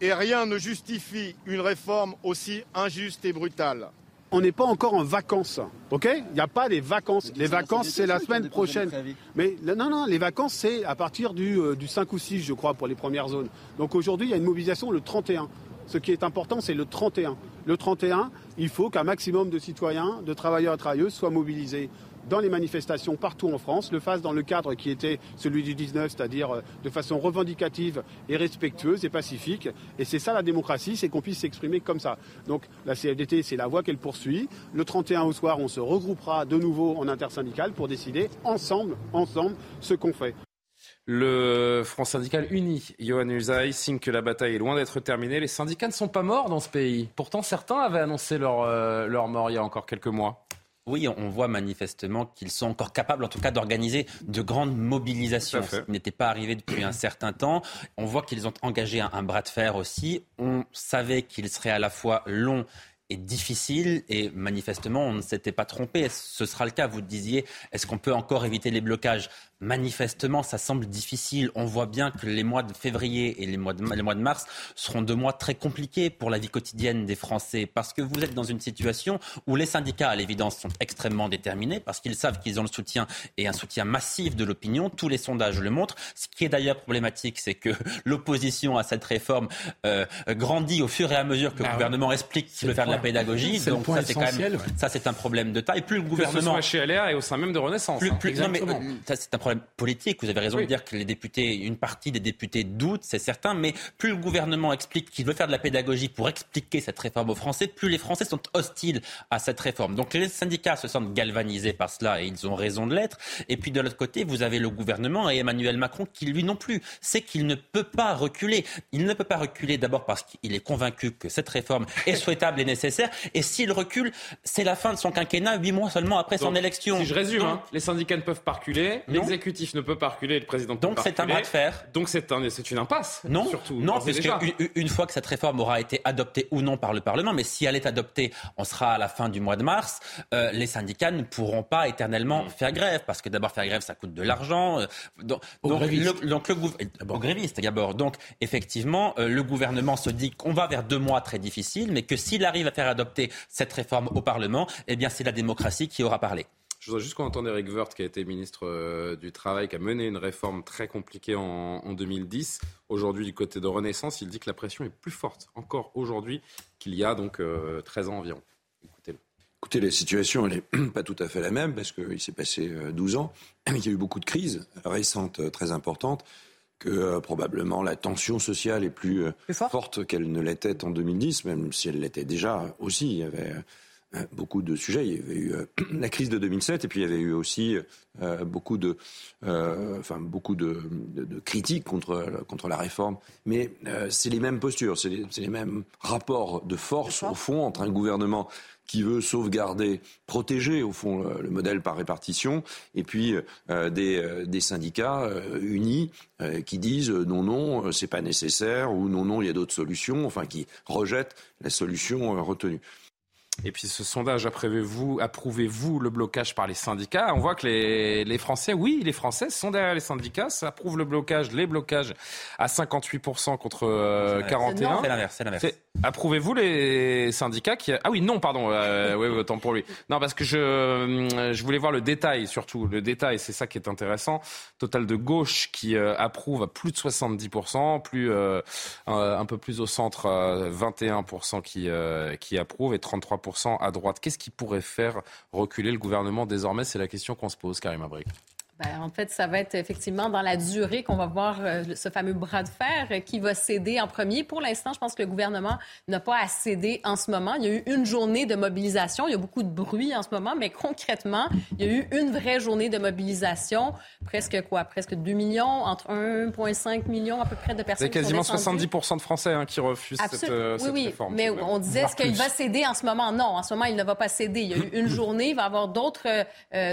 et rien ne justifie une réforme aussi injuste et brutale. On n'est pas encore en vacances, ok? Il n'y a pas des vacances. Les vacances, c'est la semaine prochaine. Mais non, non, les vacances, c'est à partir du, euh, du 5 ou 6, je crois, pour les premières zones. Donc aujourd'hui, il y a une mobilisation le 31. Ce qui est important, c'est le 31. Le 31, il faut qu'un maximum de citoyens, de travailleurs et travailleuses soient mobilisés dans les manifestations partout en France, le fasse dans le cadre qui était celui du 19, c'est-à-dire euh, de façon revendicative et respectueuse et pacifique. Et c'est ça la démocratie, c'est qu'on puisse s'exprimer comme ça. Donc la CFDT, c'est la voie qu'elle poursuit. Le 31 au soir, on se regroupera de nouveau en intersyndical pour décider ensemble, ensemble, ce qu'on fait. Le Front syndical uni, Johan Usaï, signe que la bataille est loin d'être terminée. Les syndicats ne sont pas morts dans ce pays. Pourtant, certains avaient annoncé leur, euh, leur mort il y a encore quelques mois. Oui, on voit manifestement qu'ils sont encore capables, en tout cas, d'organiser de grandes mobilisations. Ce qui n'était pas arrivé depuis un certain temps. On voit qu'ils ont engagé un, bras de fer aussi. On savait qu'il serait à la fois long et difficile et manifestement on ne s'était pas trompé. Ce sera le cas. Vous disiez, est-ce qu'on peut encore éviter les blocages manifestement, ça semble difficile. On voit bien que les mois de février et les mois de, les mois de mars seront deux mois très compliqués pour la vie quotidienne des Français parce que vous êtes dans une situation où les syndicats, à l'évidence, sont extrêmement déterminés parce qu'ils savent qu'ils ont le soutien et un soutien massif de l'opinion. Tous les sondages le montrent. Ce qui est d'ailleurs problématique, c'est que l'opposition à cette réforme euh, grandit au fur et à mesure que le bah gouvernement explique qu'il veut faire de la pédagogie. Donc ça, c'est quand même ça, c'est un problème de taille. Plus le gouvernement que ce soit chez LR et au sein même de Renaissance. Plus, plus, non, mais, euh, c'est un politique. Vous avez raison de dire que les députés, une partie des députés doutent, c'est certain, mais plus le gouvernement explique qu'il veut faire de la pédagogie pour expliquer cette réforme aux Français, plus les Français sont hostiles à cette réforme. Donc les syndicats se sentent galvanisés par cela et ils ont raison de l'être. Et puis de l'autre côté, vous avez le gouvernement et Emmanuel Macron qui lui non plus sait qu'il ne peut pas reculer. Il ne peut pas reculer d'abord parce qu'il est convaincu que cette réforme est souhaitable et nécessaire. Et s'il recule, c'est la fin de son quinquennat, huit mois seulement après son élection. Si je résume, hein, les syndicats ne peuvent pas reculer, l'exécutif ne peut pas reculer, le président ne peut Donc c'est un bras de fer. Donc c'est un, une impasse. Non, surtout. Non, parce qu'une une fois que cette réforme aura été adoptée ou non par le Parlement, mais si elle est adoptée, on sera à la fin du mois de mars, euh, les syndicats ne pourront pas éternellement mm. faire grève, parce que d'abord faire grève, ça coûte de l'argent. Euh, donc, donc, le, donc le grévistes d'abord. Donc effectivement, euh, le gouvernement se dit qu'on va vers deux mois très difficiles, mais que s'il arrive à faire adopter cette réforme au Parlement, eh bien c'est la démocratie qui aura parlé. Je voudrais juste qu'on entende Eric Woerth, qui a été ministre euh, du Travail, qui a mené une réforme très compliquée en, 2010. Aujourd'hui, du côté de Renaissance, il dit que la pression est plus forte encore aujourd'hui qu'il y a donc 13 euh, ans environ. Écoutez-le. Écoutez, la situation, elle n'est pas tout à fait la même parce qu'il s'est passé 12 ans. Il y a eu beaucoup de crises récentes très importantes que euh, probablement la tension sociale est plus euh, forte qu'elle ne l'était en 2010, même si elle l'était déjà aussi. Il y avait euh, beaucoup de sujets. Il y avait eu la crise de 2007 et puis il y avait eu aussi beaucoup de, enfin beaucoup de, critiques contre contre la réforme. Mais c'est les mêmes postures, c'est les, les, mêmes rapports de force au fond entre un gouvernement qui veut sauvegarder, protéger au fond le, modèle par répartition, et puis euh, des, euh, des, syndicats euh, unis qui disent non non c'est pas nécessaire ou non non il y a d'autres solutions, enfin qui rejettent la solution retenue. Et puis ce sondage, approuvez-vous approuvez le blocage par les syndicats? On voit que les, les, Français, oui, les Français sont derrière les syndicats, ça approuve le blocage, les blocages à 58% contre 41%. C'est l'inverse, c'est l'inverse. Approuvez-vous les syndicats qui... Ah oui, non, pardon, euh, oui, autant pour lui. Non, parce que je, euh, je voulais voir le détail, surtout. Le détail, c'est ça qui est intéressant. Total de gauche qui euh, approuve à plus de 70%, plus, euh, un peu plus au centre, 21% qui, qui approuve et 33% à droite. Qu'est-ce qui pourrait faire reculer le gouvernement désormais? C'est la question qu'on se pose, Karim Abrik. Ben, en fait, ça va être effectivement dans la durée qu'on va voir euh, ce fameux bras de fer euh, qui va céder en premier. Pour l'instant, je pense que le gouvernement n'a pas à céder en ce moment. Il y a eu une journée de mobilisation. Il y a beaucoup de bruit en ce moment, mais concrètement, il y a eu une vraie journée de mobilisation. Presque quoi? Presque 2 millions, entre 1,5 million à peu près de personnes. C'est quasiment 70 de Français hein, qui refusent cette, euh, oui, oui. Mais on disait, est-ce qu'il va céder en ce moment? Non, en ce moment, il ne va pas céder. Il y a eu une journée, il va y avoir d'autres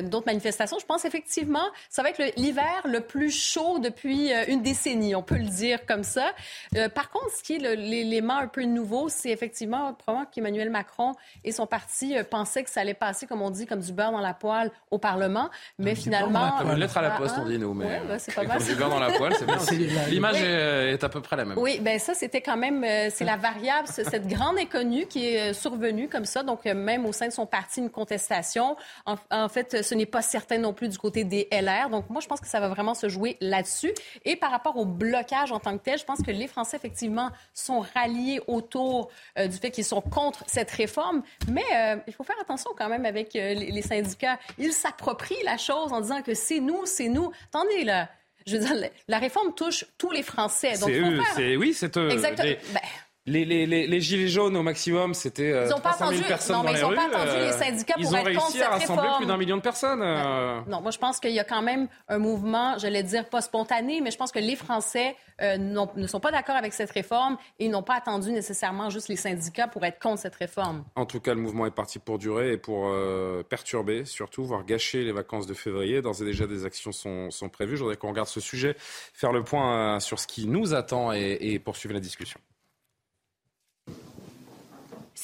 d'autres manifestations. Je pense effectivement ça va être l'hiver le, plus chaud depuis euh, une décennie, on peut le dire comme ça. Euh, par contre, ce qui est l'élément un peu nouveau, c'est effectivement probablement qu'Emmanuel Macron et son parti euh, pensaient que ça allait passer, comme on dit, comme du beurre dans la poêle au Parlement, mais finalement... Comme une lettre à la poste, on dit nous, mais... Ouais, c'est pas mal. du beurre dans la poêle, c'est bien. L'image est, à peu près la même. Oui, ben ça, c'était quand même... c'est la variable, cette grande inconnue qui est survenue comme ça, donc même au sein de son parti, une contestation. En, en fait, ce n'est pas certain non plus du côté des LR donc, moi, je pense que ça va vraiment se jouer là-dessus. Et par rapport au blocage en tant que tel, je pense que les Français, effectivement, sont ralliés autour euh, du fait qu'ils sont contre cette réforme. Mais euh, il faut faire attention quand même avec euh, les, syndicats. Ils s'approprient la chose en disant que c'est nous, c'est nous. Attendez, là. Je veux dire, la réforme touche tous les Français. C'est eux, c'est oui, c'est eux. Exactement. Ben, les, les, les, gilets jaunes au maximum, c'était euh, 300 000 personnes non, dans mais les ils rues. Pas entendu les syndicats ils pour ont être réussi à rassembler plus d'un million de personnes. Euh. Non, moi je pense qu'il y a quand même un mouvement, j'allais dire pas spontané, mais je pense que les Français euh, ne sont pas d'accord avec cette réforme et n'ont pas attendu nécessairement juste les syndicats pour être contre cette réforme. En tout cas, le mouvement est parti pour durer et pour euh, perturber, surtout, voire gâcher les vacances de février. D'ores et déjà, des actions sont, sont prévues. Je voudrais qu'on regarde ce sujet, faire le point sur ce qui nous attend et, et poursuivre la discussion.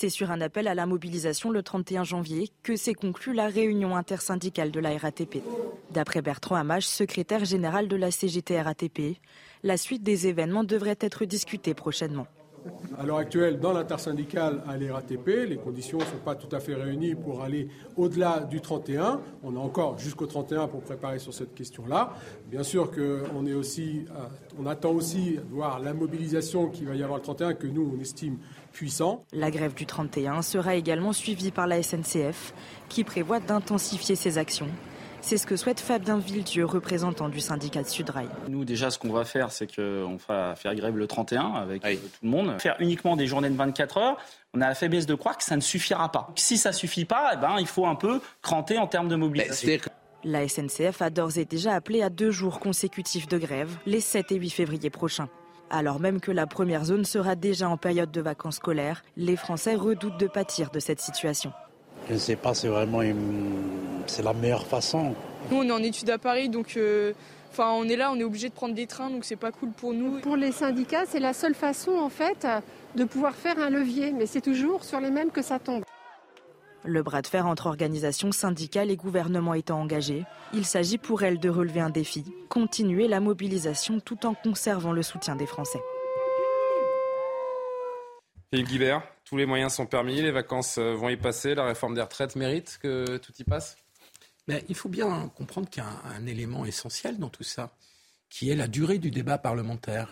C'est sur un appel à la mobilisation le 31 janvier que s'est conclue la réunion intersyndicale de la RATP. D'après Bertrand Hamache, secrétaire général de la CGT RATP, la suite des événements devrait être discutée prochainement. À l'heure actuelle, dans l'intersyndicale à l'RATP, les conditions ne sont pas tout à fait réunies pour aller au-delà du 31. On a encore jusqu'au 31 pour préparer sur cette question-là. Bien sûr qu'on est aussi, euh, on attend aussi voir la mobilisation qui va y avoir le 31 que nous on estime puissant. La grève du 31 sera également suivie par la SNCF qui prévoit d'intensifier ses actions c'est ce que souhaite Fabien Villedieu, représentant du syndicat de Sudrail. Nous, déjà, ce qu'on va faire, c'est qu'on va faire grève le 31 avec tout le monde. Faire uniquement des journées de 24 heures, on a la faiblesse de croire que ça ne suffira pas. Si ça ne suffit pas, eh ben, il faut un peu cranter en termes de mobilisation. La SNCF a d'ores et déjà appelé à deux jours consécutifs de grève, les 7 et 8 février prochains. Alors même que la première zone sera déjà en période de vacances scolaires, les Français redoutent de pâtir de cette situation. Je ne sais pas, c'est vraiment c'est la meilleure façon. Nous, on est en études à Paris, donc euh, enfin, on est là, on est obligé de prendre des trains, donc c'est pas cool pour nous. Pour les syndicats, c'est la seule façon, en fait, de pouvoir faire un levier, mais c'est toujours sur les mêmes que ça tombe. Le bras de fer entre organisations syndicales et gouvernement étant engagé, il s'agit pour elle de relever un défi, continuer la mobilisation tout en conservant le soutien des Français. Philippe Guibert, tous les moyens sont permis, les vacances euh, vont y passer, la réforme des retraites mérite que tout y passe? Mais Il faut bien comprendre qu'il y a un, élément essentiel dans tout ça, qui est la durée du débat parlementaire.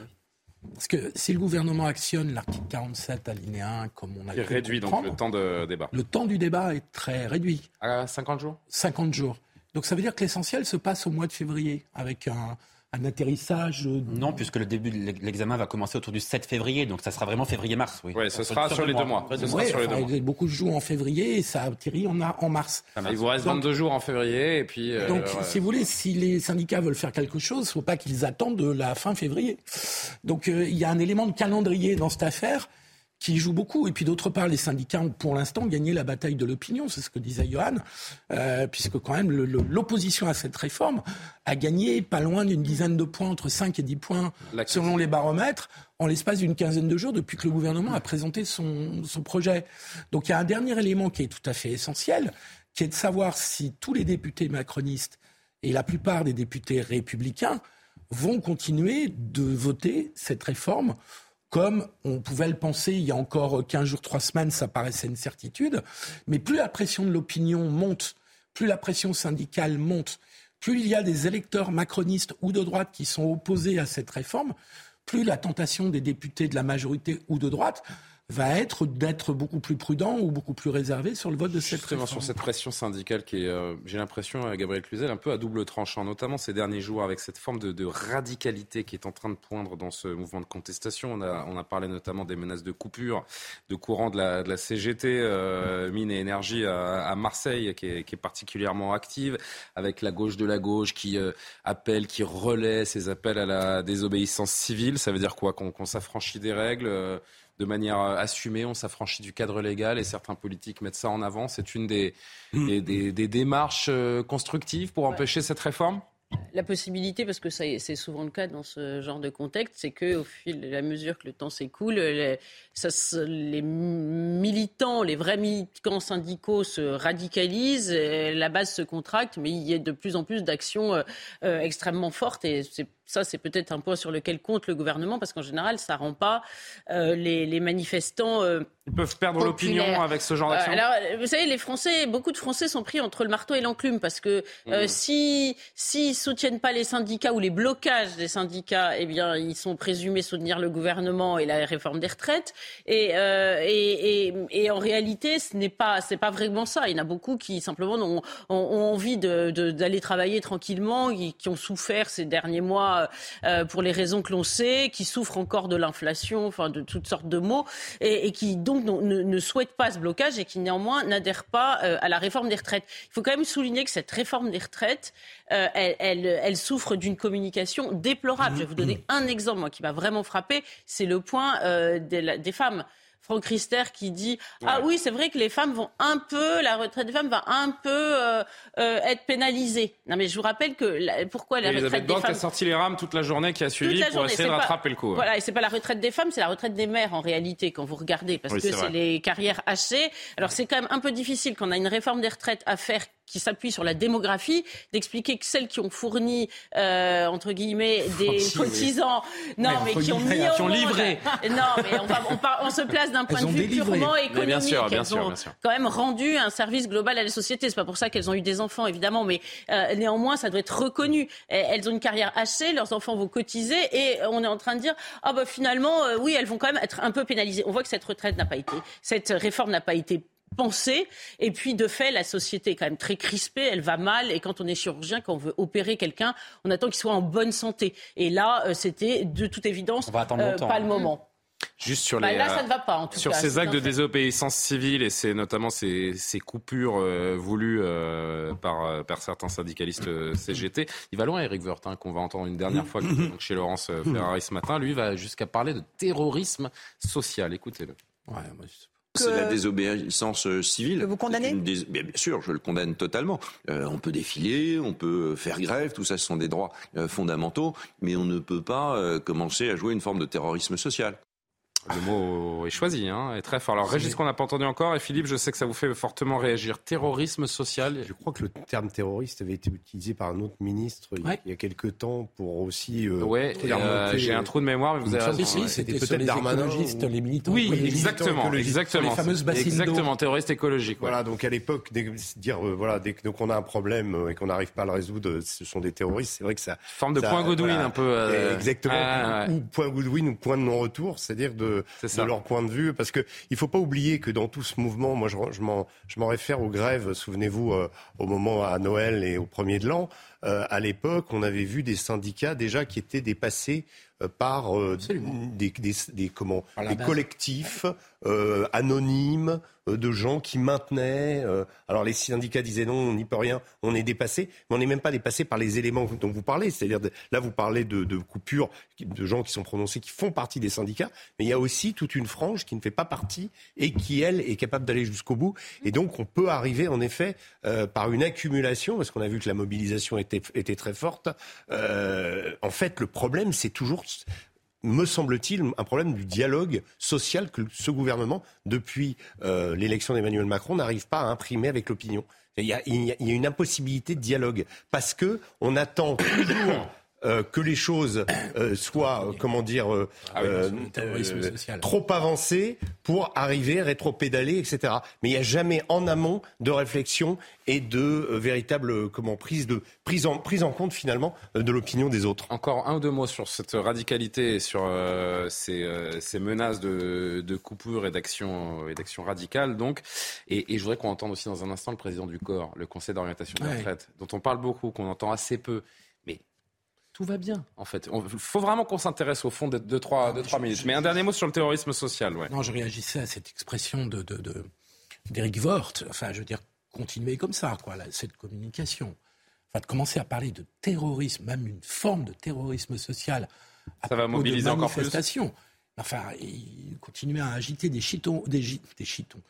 Parce que si le gouvernement actionne l'article 47 alinéa 1, comme on a Il réduit donc le temps de débat. Le temps du débat est très réduit. À 50 jours? 50 jours. Donc ça veut dire que l'essentiel se passe au mois de février, avec un, un atterrissage Non, puisque le début de l'examen va commencer autour du 7 février, donc ça sera vraiment février-mars. Oui, ouais, ce sera sur les deux mois. Ce sera sur les deux mois. Beaucoup de jours en février et ça atterrit en, en mars. il vous reste 22 jours en février et puis. Euh, donc, si vous voulez, si les syndicats veulent faire quelque chose, il ne faut pas qu'ils attendent la fin février. Donc, euh, il y a un élément de calendrier dans cette affaire qui joue beaucoup. Et puis d'autre part, les syndicats ont pour l'instant gagné la bataille de l'opinion, c'est ce que disait Johan, euh, puisque quand même l'opposition à cette réforme a gagné pas loin d'une dizaine de points, entre 5 et 10 points selon les baromètres, en l'espace d'une quinzaine de jours depuis que le gouvernement a présenté son, son projet. Donc il y a un dernier élément qui est tout à fait essentiel, qui est de savoir si tous les députés macronistes et la plupart des députés républicains vont continuer de voter cette réforme comme on pouvait le penser il y a encore 15 jours, 3 semaines, ça paraissait une certitude. Mais plus la pression de l'opinion monte, plus la pression syndicale monte, plus il y a des électeurs macronistes ou de droite qui sont opposés à cette réforme, plus la tentation des députés de la majorité ou de droite va être d'être beaucoup plus prudent ou beaucoup plus réservé sur le vote de cette Justement, sur cette pression syndicale qui est, euh, j'ai l'impression, à euh, Gabriel Cluzel, un peu à double tranchant, notamment ces derniers jours avec cette forme de, radicalité qui est en train de poindre dans ce mouvement de contestation. On a, on a parlé notamment des menaces de coupure de courant de la, de la CGT, euh, mine et énergie à, Marseille, qui est, qui est, particulièrement active, avec la gauche de la gauche qui appelle, qui relaie ces appels à la désobéissance civile. Ça veut dire quoi? Qu'on s'affranchit des règles de manière euh, assumée, on s'affranchit du cadre légal et certains politiques mettent ça en avant. C'est une des, mmh. des, démarches euh, constructives pour empêcher cette réforme? La possibilité, parce que c'est souvent le cas dans ce genre de contexte, c'est qu'au fil de la mesure que le temps s'écoule, les, les, militants, les vrais militants syndicaux se radicalisent, la base se contracte, mais il y a de plus en plus d'actions euh, extrêmement fortes et c'est ça, c'est peut-être un point sur lequel compte le gouvernement, parce qu'en général, ça ne rend pas euh, les, manifestants. Euh, Ils peuvent perdre l'opinion avec ce genre d'action. Euh, alors, vous savez, les Français, beaucoup de Français sont pris entre le marteau et l'enclume, parce que mmh. si s'ils soutiennent pas les syndicats ou les blocages des syndicats, eh bien, ils sont présumés soutenir le gouvernement et la réforme des retraites. Et, et, et, en réalité, ce n'est pas c'est pas vraiment ça. Il y en a beaucoup qui simplement ont, ont, envie d'aller de, travailler tranquillement, qui, qui ont souffert ces derniers mois euh, euh, pour les raisons que l'on sait, qui souffrent encore de l'inflation, enfin de toutes sortes de maux, et, qui donc ne, ne, souhaitent pas ce blocage et qui néanmoins n'adhèrent pas euh, à la réforme des retraites. Il faut quand même souligner que cette réforme des retraites, elle, elle, souffre d'une communication déplorable. Je vais vous donner un exemple moi, qui m'a vraiment frappé, c'est le point des, des femmes. Franck Rister qui dit ah oui c'est vrai que les femmes vont un peu la retraite des femmes va un peu euh, euh, être pénalisée. Non mais je vous rappelle que pourquoi la retraite des femmes a sorti les rames toute la journée qui a suivi pour essayer de rattraper le coup. Voilà et c'est pas la retraite des femmes c'est la retraite des mères en réalité quand vous regardez parce que c'est les carrières hachées. Alors c'est quand même un peu difficile quand on a une réforme des retraites à faire qui s'appuie sur la démographie, d'expliquer que celles qui ont fourni, euh, entre guillemets, des cotisants, non, mais, qui ont mis qui ont livré. Non, mais on, on, se place d'un point de vue purement économique. bien sûr, bien sûr, bien sûr. quand même rendu un service global à la société. C'est pas pour ça qu'elles ont eu des enfants, évidemment, mais euh, néanmoins, ça doit être reconnu. Elles ont une carrière hachée, leurs enfants vont cotiser, et on est en train de dire, ah bah finalement, euh, oui, elles vont quand même être un peu pénalisées. On voit que cette retraite n'a pas été, cette réforme n'a pas été pensée. Et puis, de fait, la société est quand même très crispée, elle va mal. Et quand on est chirurgien, quand on veut opérer quelqu'un, on attend qu'il soit en bonne santé. Et là, euh, c'était de toute évidence euh, pas le moment. Juste sur bah, les, là, ça ne va pas, en tout sur ces actes de désobéissance civile et c'est notamment ces, coupures euh, voulues par, par, certains syndicalistes CGT. Il va loin, Eric Vertin, qu'on va entendre une dernière fois chez Laurence Ferrari ce matin. Lui va jusqu'à parler de terrorisme social. Écoutez-le. Ouais, moi, c'est la désobéissance euh, civile. Vous condamnez bien, sûr, je le condamne totalement. Euh, on peut défiler, on peut faire grève, tout ça, ce sont des droits euh, fondamentaux, mais on ne peut pas commencer à jouer une forme de terrorisme social. Le mot est choisi, hein, est très fort. Alors Régis qu'on n'a pas entendu encore, et Philippe, je sais que ça vous fait fortement réagir. Terrorisme social. Je crois que le terme terroriste avait été utilisé par un autre ministre il y a quelques temps pour aussi. Euh, ouais, euh, j'ai un trou de mémoire, mais vous avez raison. c'était peut-être les écologistes, les militants. Oui, exactement, exactement. Les fameuses Exactement, terroriste écologique. Voilà, donc à l'époque, dire euh, voilà, dès qu'on a un problème et qu'on n'arrive pas à le résoudre, ce sont des terroristes. C'est vrai que ça. Forme de point Godwin un peu. Exactement. Ou point Godwin ou point de non-retour, c'est-à-dire de de leur point de vue. Parce qu'il ne faut pas oublier que dans tout ce mouvement, moi je, je m'en réfère aux grèves, souvenez-vous, euh, au moment à Noël et au premier de l'an, euh, à l'époque, on avait vu des syndicats déjà qui étaient dépassés euh, par des, des, des, comment, des collectifs anonymes euh, de gens qui maintenaient. Euh, alors les syndicats disaient non, on n'y peut rien, on est dépassé, mais on n'est même pas dépassé par les éléments dont vous parlez. C'est-à-dire là, vous parlez de, de coupures, de gens qui sont prononcés, qui font partie des syndicats, mais il y a aussi toute une frange qui ne fait pas partie et qui elle est capable d'aller jusqu'au bout. Et donc on peut arriver en effet euh, par une accumulation, parce qu'on a vu que la mobilisation était, était très forte. en fait, le problème, c'est toujours me semble-t-il, un problème du dialogue social que ce gouvernement, depuis euh, l'élection d'Emmanuel Macron, n'arrive pas à imprimer avec l'opinion. Il y, a, une impossibilité de dialogue parce que on attend toujours euh, que les choses euh, soient, euh, comment dire, ah trop avancées pour arriver, rétro-pédaler, etc. Mais il n'y a jamais en amont de réflexion et de véritable comment, prise, de, prise, en, prise en compte finalement de l'opinion des autres. Encore un ou deux mots sur cette radicalité et sur ces, ces, menaces de, de coupure et d'action radicale. Donc. Et, et je voudrais qu'on entende aussi dans un instant le président du corps, le Conseil d'orientation des retraites, dont on parle beaucoup, qu'on entend assez peu tout va bien, en fait. Il faut vraiment qu'on s'intéresse au fond de 2 trois, minutes. Mais un dernier mot sur le terrorisme social. Ouais. Non, je réagissais à cette expression de, d'Éric de, Woerth. Enfin, je veux dire, continuer comme ça, quoi, cette communication. Enfin, de commencer à parler de terrorisme, même une forme de terrorisme social. À ça va mobiliser encore plus. Enfin, il continuait à agiter des chitons, des, des chitons,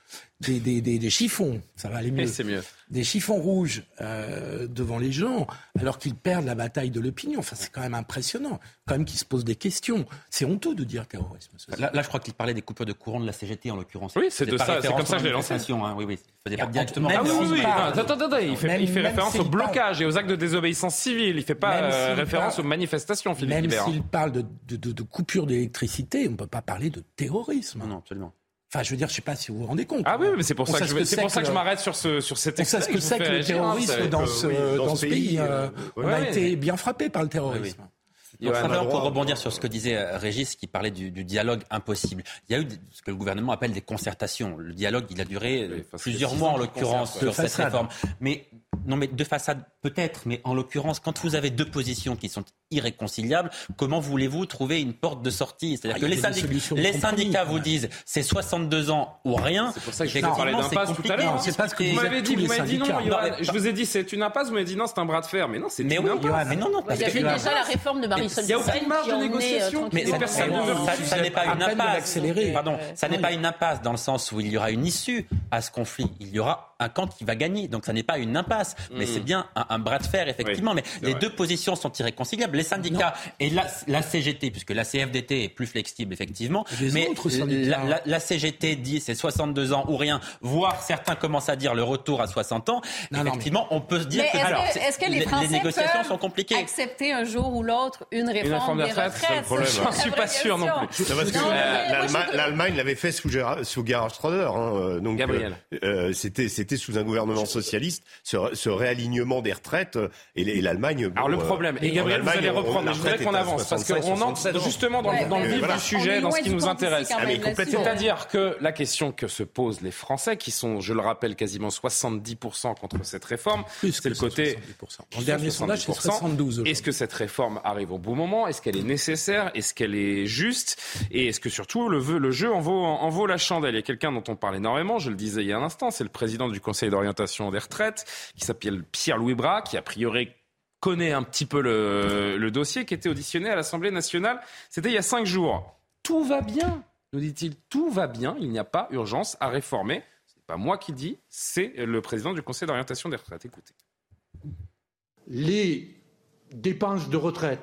des, des, des, chiffons, ça va aller mieux. C'est mieux. Des chiffons rouges euh, devant les gens, alors qu'ils perdent la bataille de l'opinion. Enfin, c'est quand même impressionnant. Quand même qu'ils se posent des questions. C'est honteux de dire terrorisme. Là, là, je crois qu'il parlait des coupures de courant de la CGT en l'occurrence. Oui, c'est de ça. C'est comme ça que je l'ai lancé. Hein, oui, oui. Il faisait pas directement. Ah oui, oui. Attends, attends, Il fait, il fait référence au blocage et aux actes de désobéissance civile. Il fait pas euh, référence aux manifestations, Philippe Même s'il parle de, de, de, de coupure d'électricité, on ne peut pas parler de terrorisme. Non, absolument. Enfin, je veux dire, je ne sais pas si vous vous rendez compte. Ah oui, mais c'est pour, ça que je, c'est pour ça que je m'arrête sur, ce, sur cet extrait. C'est ce que c'est que le terrorisme dans, ce, dans, ce pays. Euh, on a été bien frappé par le terrorisme. Simplement pour rebondir sur ce que disait euh, Régis, qui parlait du, du, dialogue impossible. Il y a eu ce que le gouvernement appelle des concertations. Le dialogue, il a duré plusieurs mois en l'occurrence sur cette réforme. Mais non, mais de façade peut-être, mais en l'occurrence, quand vous avez deux positions qui sont irréconciliables, comment voulez-vous trouver une porte de sortie? C'est-à-dire ah, que les, les syndicats vous disent c'est 62 ans ou rien. C'est pour ça que j'ai parlé d'impasse tout à l'heure. C'est pas ce que vous m'avez dit. Vous m'avez dit non. Je vous ai dit c'est une impasse. Vous m'avez dit non, c'est un bras de fer. Mais non, c'est une impasse. Mais non, non. Il y avait déjà la réforme de Il n'y a aucune marge de négociation. Mais ça n'est pas une impasse. Pardon, ça n'est pas une impasse dans le sens où il y aura une issue à ce conflit. Il y aura un camp qui va gagner. Donc ça n'est pas une impasse, mais c'est mm. bien un, bras de fer, effectivement. mais les deux positions sont irréconciliables. Les syndicats et la, la, CGT, puisque la CFDT est plus flexible, effectivement. mais la, la, CGT dit c'est 62 ans ou rien, voire certains commencent à dire le retour à 60 ans. effectivement, on peut se dire que, alors, est -ce que les, négociations sont compliquées. accepter un jour ou l'autre une réforme, des retraites, Je ne suis pas sûr non plus. l'Allemagne l'avait fait sous, sous Gerhard Schröder. Hein, euh, donc, Gabriel. Euh, sous un gouvernement socialiste, ce, réalignement des retraites et, l'Allemagne. Alors le euh, problème, et Gabriel, vous allez reprendre, je voudrais qu'on avance, parce qu'on entre justement dans, le vif du sujet, dans ce qui nous intéresse. Ah, C'est-à-dire que la question que se posent les Français, qui sont, je le rappelle, quasiment 70% contre cette réforme, c'est le côté... En dernier sondage, c'est 72. Est-ce que cette réforme arrive au bon moment? Est-ce qu'elle est nécessaire? Est-ce qu'elle est juste? Et est-ce que surtout le, le jeu en vaut, en vaut la chandelle? Il y a quelqu'un dont on parle énormément, je le disais il y a un instant, c'est le président du Conseil d'orientation des retraites, qui s'appelle Pierre-Louis Bras, qui a priori connaît un petit peu le, dossier, qui était auditionné à l'Assemblée nationale. C'était il y a cinq jours. Tout va bien, nous dit-il. Tout va bien. Il n'y a pas urgence à réformer. Ce n'est pas moi qui dis, c'est le président du Conseil d'orientation des retraites. Écoutez. Les dépenses de retraite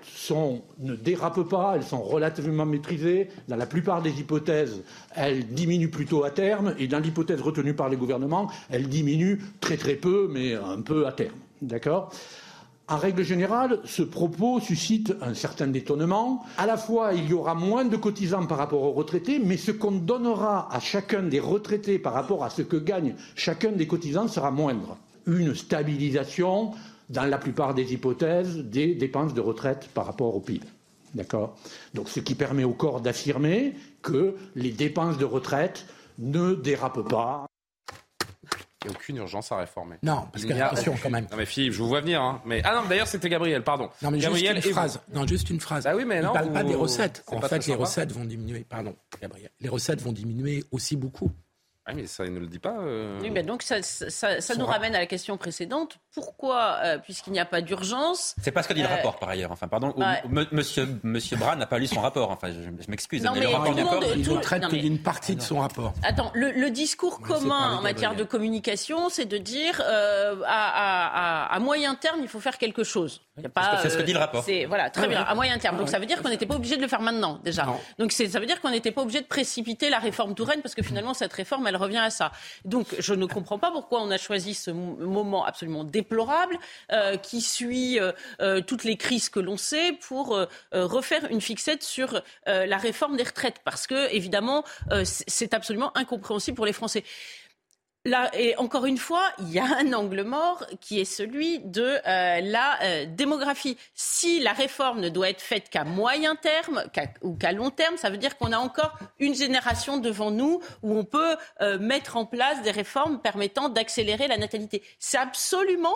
ne dérapent pas, elles sont relativement maîtrisées. Dans la plupart des hypothèses, elles diminuent plutôt à terme, et dans l'hypothèse retenue par les gouvernements, elles diminuent très très peu, mais un peu à terme. D'accord? En règle générale, ce propos suscite un certain détonnement. À la fois, il y aura moins de cotisants par rapport aux retraités, mais ce qu'on donnera à chacun des retraités par rapport à ce que gagne chacun des cotisants sera moindre. Une stabilisation, dans la plupart des hypothèses, des dépenses de retraite par rapport au PIB. D'accord? Donc, ce qui permet au corps d'affirmer que les dépenses de retraite ne dérapent pas. Il n'y a aucune urgence à réformer. Non, parce qu'il y a attention quand même. Non mais Philippe, je vous vois venir. Hein. Mais ah non, d'ailleurs c'était Gabriel, pardon. Non mais Gabriel juste une phrase. Non, juste une phrase. Ah oui, mais Il non. parle pas des recettes. En fait, les recettes vont diminuer. Pardon, Gabriel. Les recettes vont diminuer aussi beaucoup. Ah mais ça il ne le dit pas. euh. Oui, mais donc ça, ça- nous ramène à la question précédente. Pourquoi, euh, puisqu'il n'y a pas d'urgence C'est pas ce que dit le Euh, rapport, par ailleurs. Enfin, pardon, bah- m- monsieur, monsieur Brun n'a pas lu son rapport. Enfin, je, je m'excuse. Non, mais le rapport d'accord, monde- Il tout- traite non, que mais- d'une partie de son rapport. Attends, le, le discours commun en matière de communication, c'est de dire euh, à, à- à- à moyen terme, il faut faire quelque chose. Il y a pas, que c'est ce que dit le rapport. c'est- Voilà, très Ah bien, ouais. à moyen terme. Donc ça veut dire qu'on n'était pas obligé de le faire maintenant, déjà. Non. Donc c'est- ça veut dire qu'on n'était pas obligé de précipiter la réforme Touraine, parce que finalement, cette réforme, elle revient à ça. Donc je ne comprends pas pourquoi on a choisi ce mo- moment absolument déplorable, euh, qui suit euh, euh, toutes les crises que l'on sait, pour refaire une fixette sur la réforme des retraites. Parce que, évidemment, c'est absolument incompréhensible pour les Français. Et encore une fois, il y a un angle mort qui est celui de euh, la euh, démographie. Si la réforme ne doit être faite qu'à moyen terme ou qu'à long terme, ça veut dire qu'on a encore une génération devant nous où on peut euh, mettre en place des réformes permettant d'accélérer la natalité. C'est absolument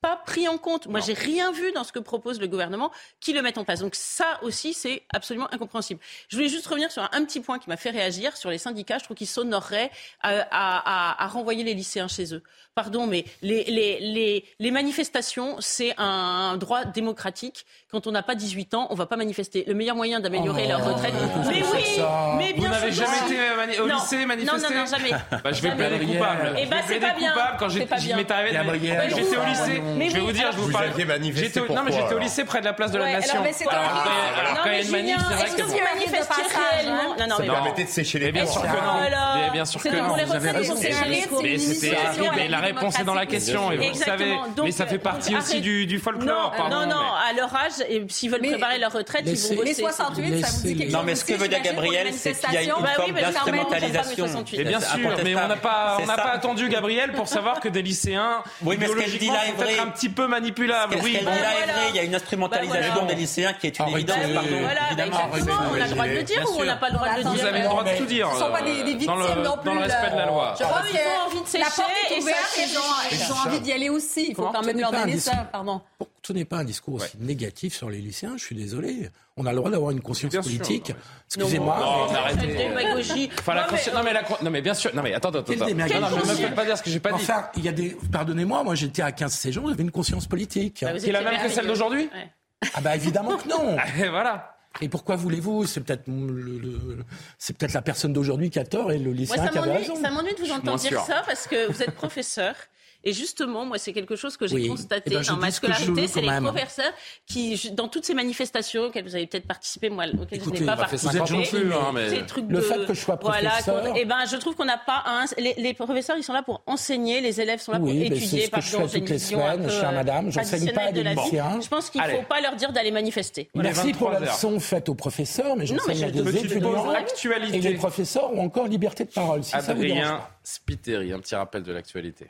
pas pris en compte. Moi, j'ai rien vu dans ce que propose le gouvernement qui le mette en place. Donc ça aussi, c'est absolument incompréhensible. Je voulais juste revenir sur un, un petit point qui m'a fait réagir sur les syndicats. Je trouve qu'ils s'honoreraient à, à- à- à renvoyer les lycéens chez eux. Pardon, mais les, les, les, les manifestations, c'est un droit démocratique. Quand on n'a pas 18 ans, on va pas manifester. Le meilleur moyen d'améliorer Oh, leur retraite. Mais oui, c'est que ça mais Vous bien n'avez sûr. jamais été mani- au Non. lycée manifester Non, non, non, jamais. Bah, je vais Jamais. plaider coupable. Eh ben, Je vais c'est pas bien. coupable quand j'ai- pas bien. J'étais au lycée. Mais Je vais oui, vous dire, je vous Vous parle. aviez manifesté J'étais au- Non, mais j'étais au lycée près de la place de la Ouais, Nation. alors, mais c'est Alors, Non, quand il y a mais une manif, c'est vrai est-ce que manifestiez réellement Non, non, Ça mais permettait de sécher les Mais bien sûr que non. Mais bien sûr que non. Mais c'était mais la réponse est dans la question et vous le savez. Mais ça fait partie aussi du, folklore. Non, non, non, mais- à leur âge, et s'ils veulent Mais- préparer leur retraite, ils vont bosser. Les 68, ça vous dit quelque Non, chose mais ce que veut dire Gabriel, c'est qu'il y a une Bah forme mais pas d'instrumentalisation. 68. Mais bien sûr, mais on n'a pas, attendu Gabriel pour savoir que des lycéens, Oui, mais ce qu'elle dit idéologiquement, là est vrai. Un petit peu manipulables. Qu'est-ce Oui, bon. vrai, il y a une instrumentalisation Bah des lycéens qui est une évidence, bah on a le droit de le dire ou on n'a pas le droit de le dire Vous avez le droit de mais tout dire. Ce ne sont pas des, des euh, victimes dans le, non plus. Dans le respect de la loi. Je crois Oh, que ils ont envie de sécher la porte est et ouverte, ça, ils ont, envie d'y aller aussi. Il faut quand même leur donner ça. Pardon. Ce n'est pas un discours aussi négatif sur les lycéens, je suis désolé. On a le droit d'avoir une conscience Bien politique. Excusez-moi. Non, mais- mais arrêtez. Cette démagogie. Enfin, la Non, mais, non, mais la, con- non, mais bien sûr. Non, mais attends, attends, attends. Non, non, Quelle me faites pas dire ce que j'ai pas dit. Enfin, il y a des. Pardonnez-moi, moi j'étais à 15 séjours, j'avais une conscience politique. Bah, Qui est la même que celle d'aujourd'hui Ouais. Ah bah évidemment que non. Et voilà. Et pourquoi voulez-vous? C'est peut-être le- le- c'est peut-être la personne d'aujourd'hui qui a tort et le Moi, lycéen ça qui avait m'ennuie, raison. ça m'ennuie de vous entendre dire sûr. ça parce que vous êtes professeur. Et justement, moi, c'est quelque chose que j'ai Oui. constaté Eh ben, dans ma scolarité. C'est les professeurs qui, dans toutes ces manifestations auxquelles vous avez peut-être participé, moi, auxquelles Écoutez, je n'ai pas participé. 50 ans plus, hein, mais- Ces trucs Le de- fait que je sois Voilà, professeur- qu'on- eh ben, je trouve qu'on n'a pas un. Les, les professeurs, ils sont là pour enseigner, les élèves sont là Oui, pour mais étudier. c'est ce que je Pardon, fais j'ai une toutes les vision un semaines, peu, chère madame. J'enseigne pas à des de la vie. lycéens. Je pense qu'il ne faut pas leur dire d'aller manifester. Voilà. Merci pour la 23 heures. leçon faite aux professeurs, mais j'enseigne à je- des étudiants. Et les professeurs ont encore liberté de parole, si ça vous dérange Adrien. Spiteri, un petit rappel de l'actualité.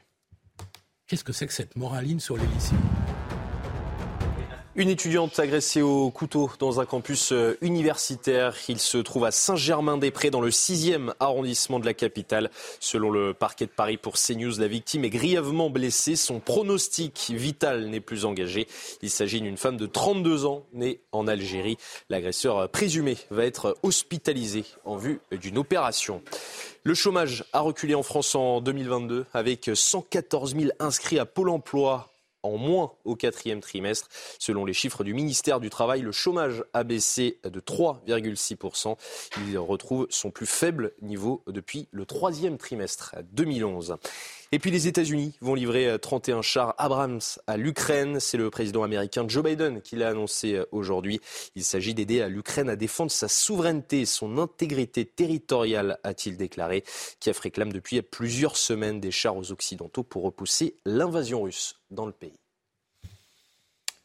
Qu'est-ce que c'est que cette moraline sur les lycéens Une étudiante agressée au couteau dans un campus euh, universitaire. Il se trouve à Saint-Germain-des-Prés, dans le 6e arrondissement de la capitale. Selon le parquet de Paris pour CNews, la victime est grièvement blessée. Son pronostic vital n'est plus engagé. Il s'agit d'une femme de 32 ans, née en Algérie. L'agresseur présumé va être hospitalisé en vue d'une opération. Le chômage a reculé en France en 2022 avec 114 000 inscrits à Pôle emploi en moins au quatrième trimestre. Selon les chiffres du ministère du Travail, le chômage a baissé de 3,6%. Il retrouve son plus faible niveau depuis le troisième trimestre 2011. Et puis les États-Unis vont livrer 31 euh, chars Abrams à l'Ukraine. C'est le président américain Joe Biden qui l'a annoncé euh, aujourd'hui. Il s'agit d'aider l'Ukraine à défendre sa souveraineté et son intégrité territoriale, a-t-il déclaré. Kiev réclame depuis plusieurs semaines des chars aux Occidentaux pour repousser l'invasion russe dans le pays.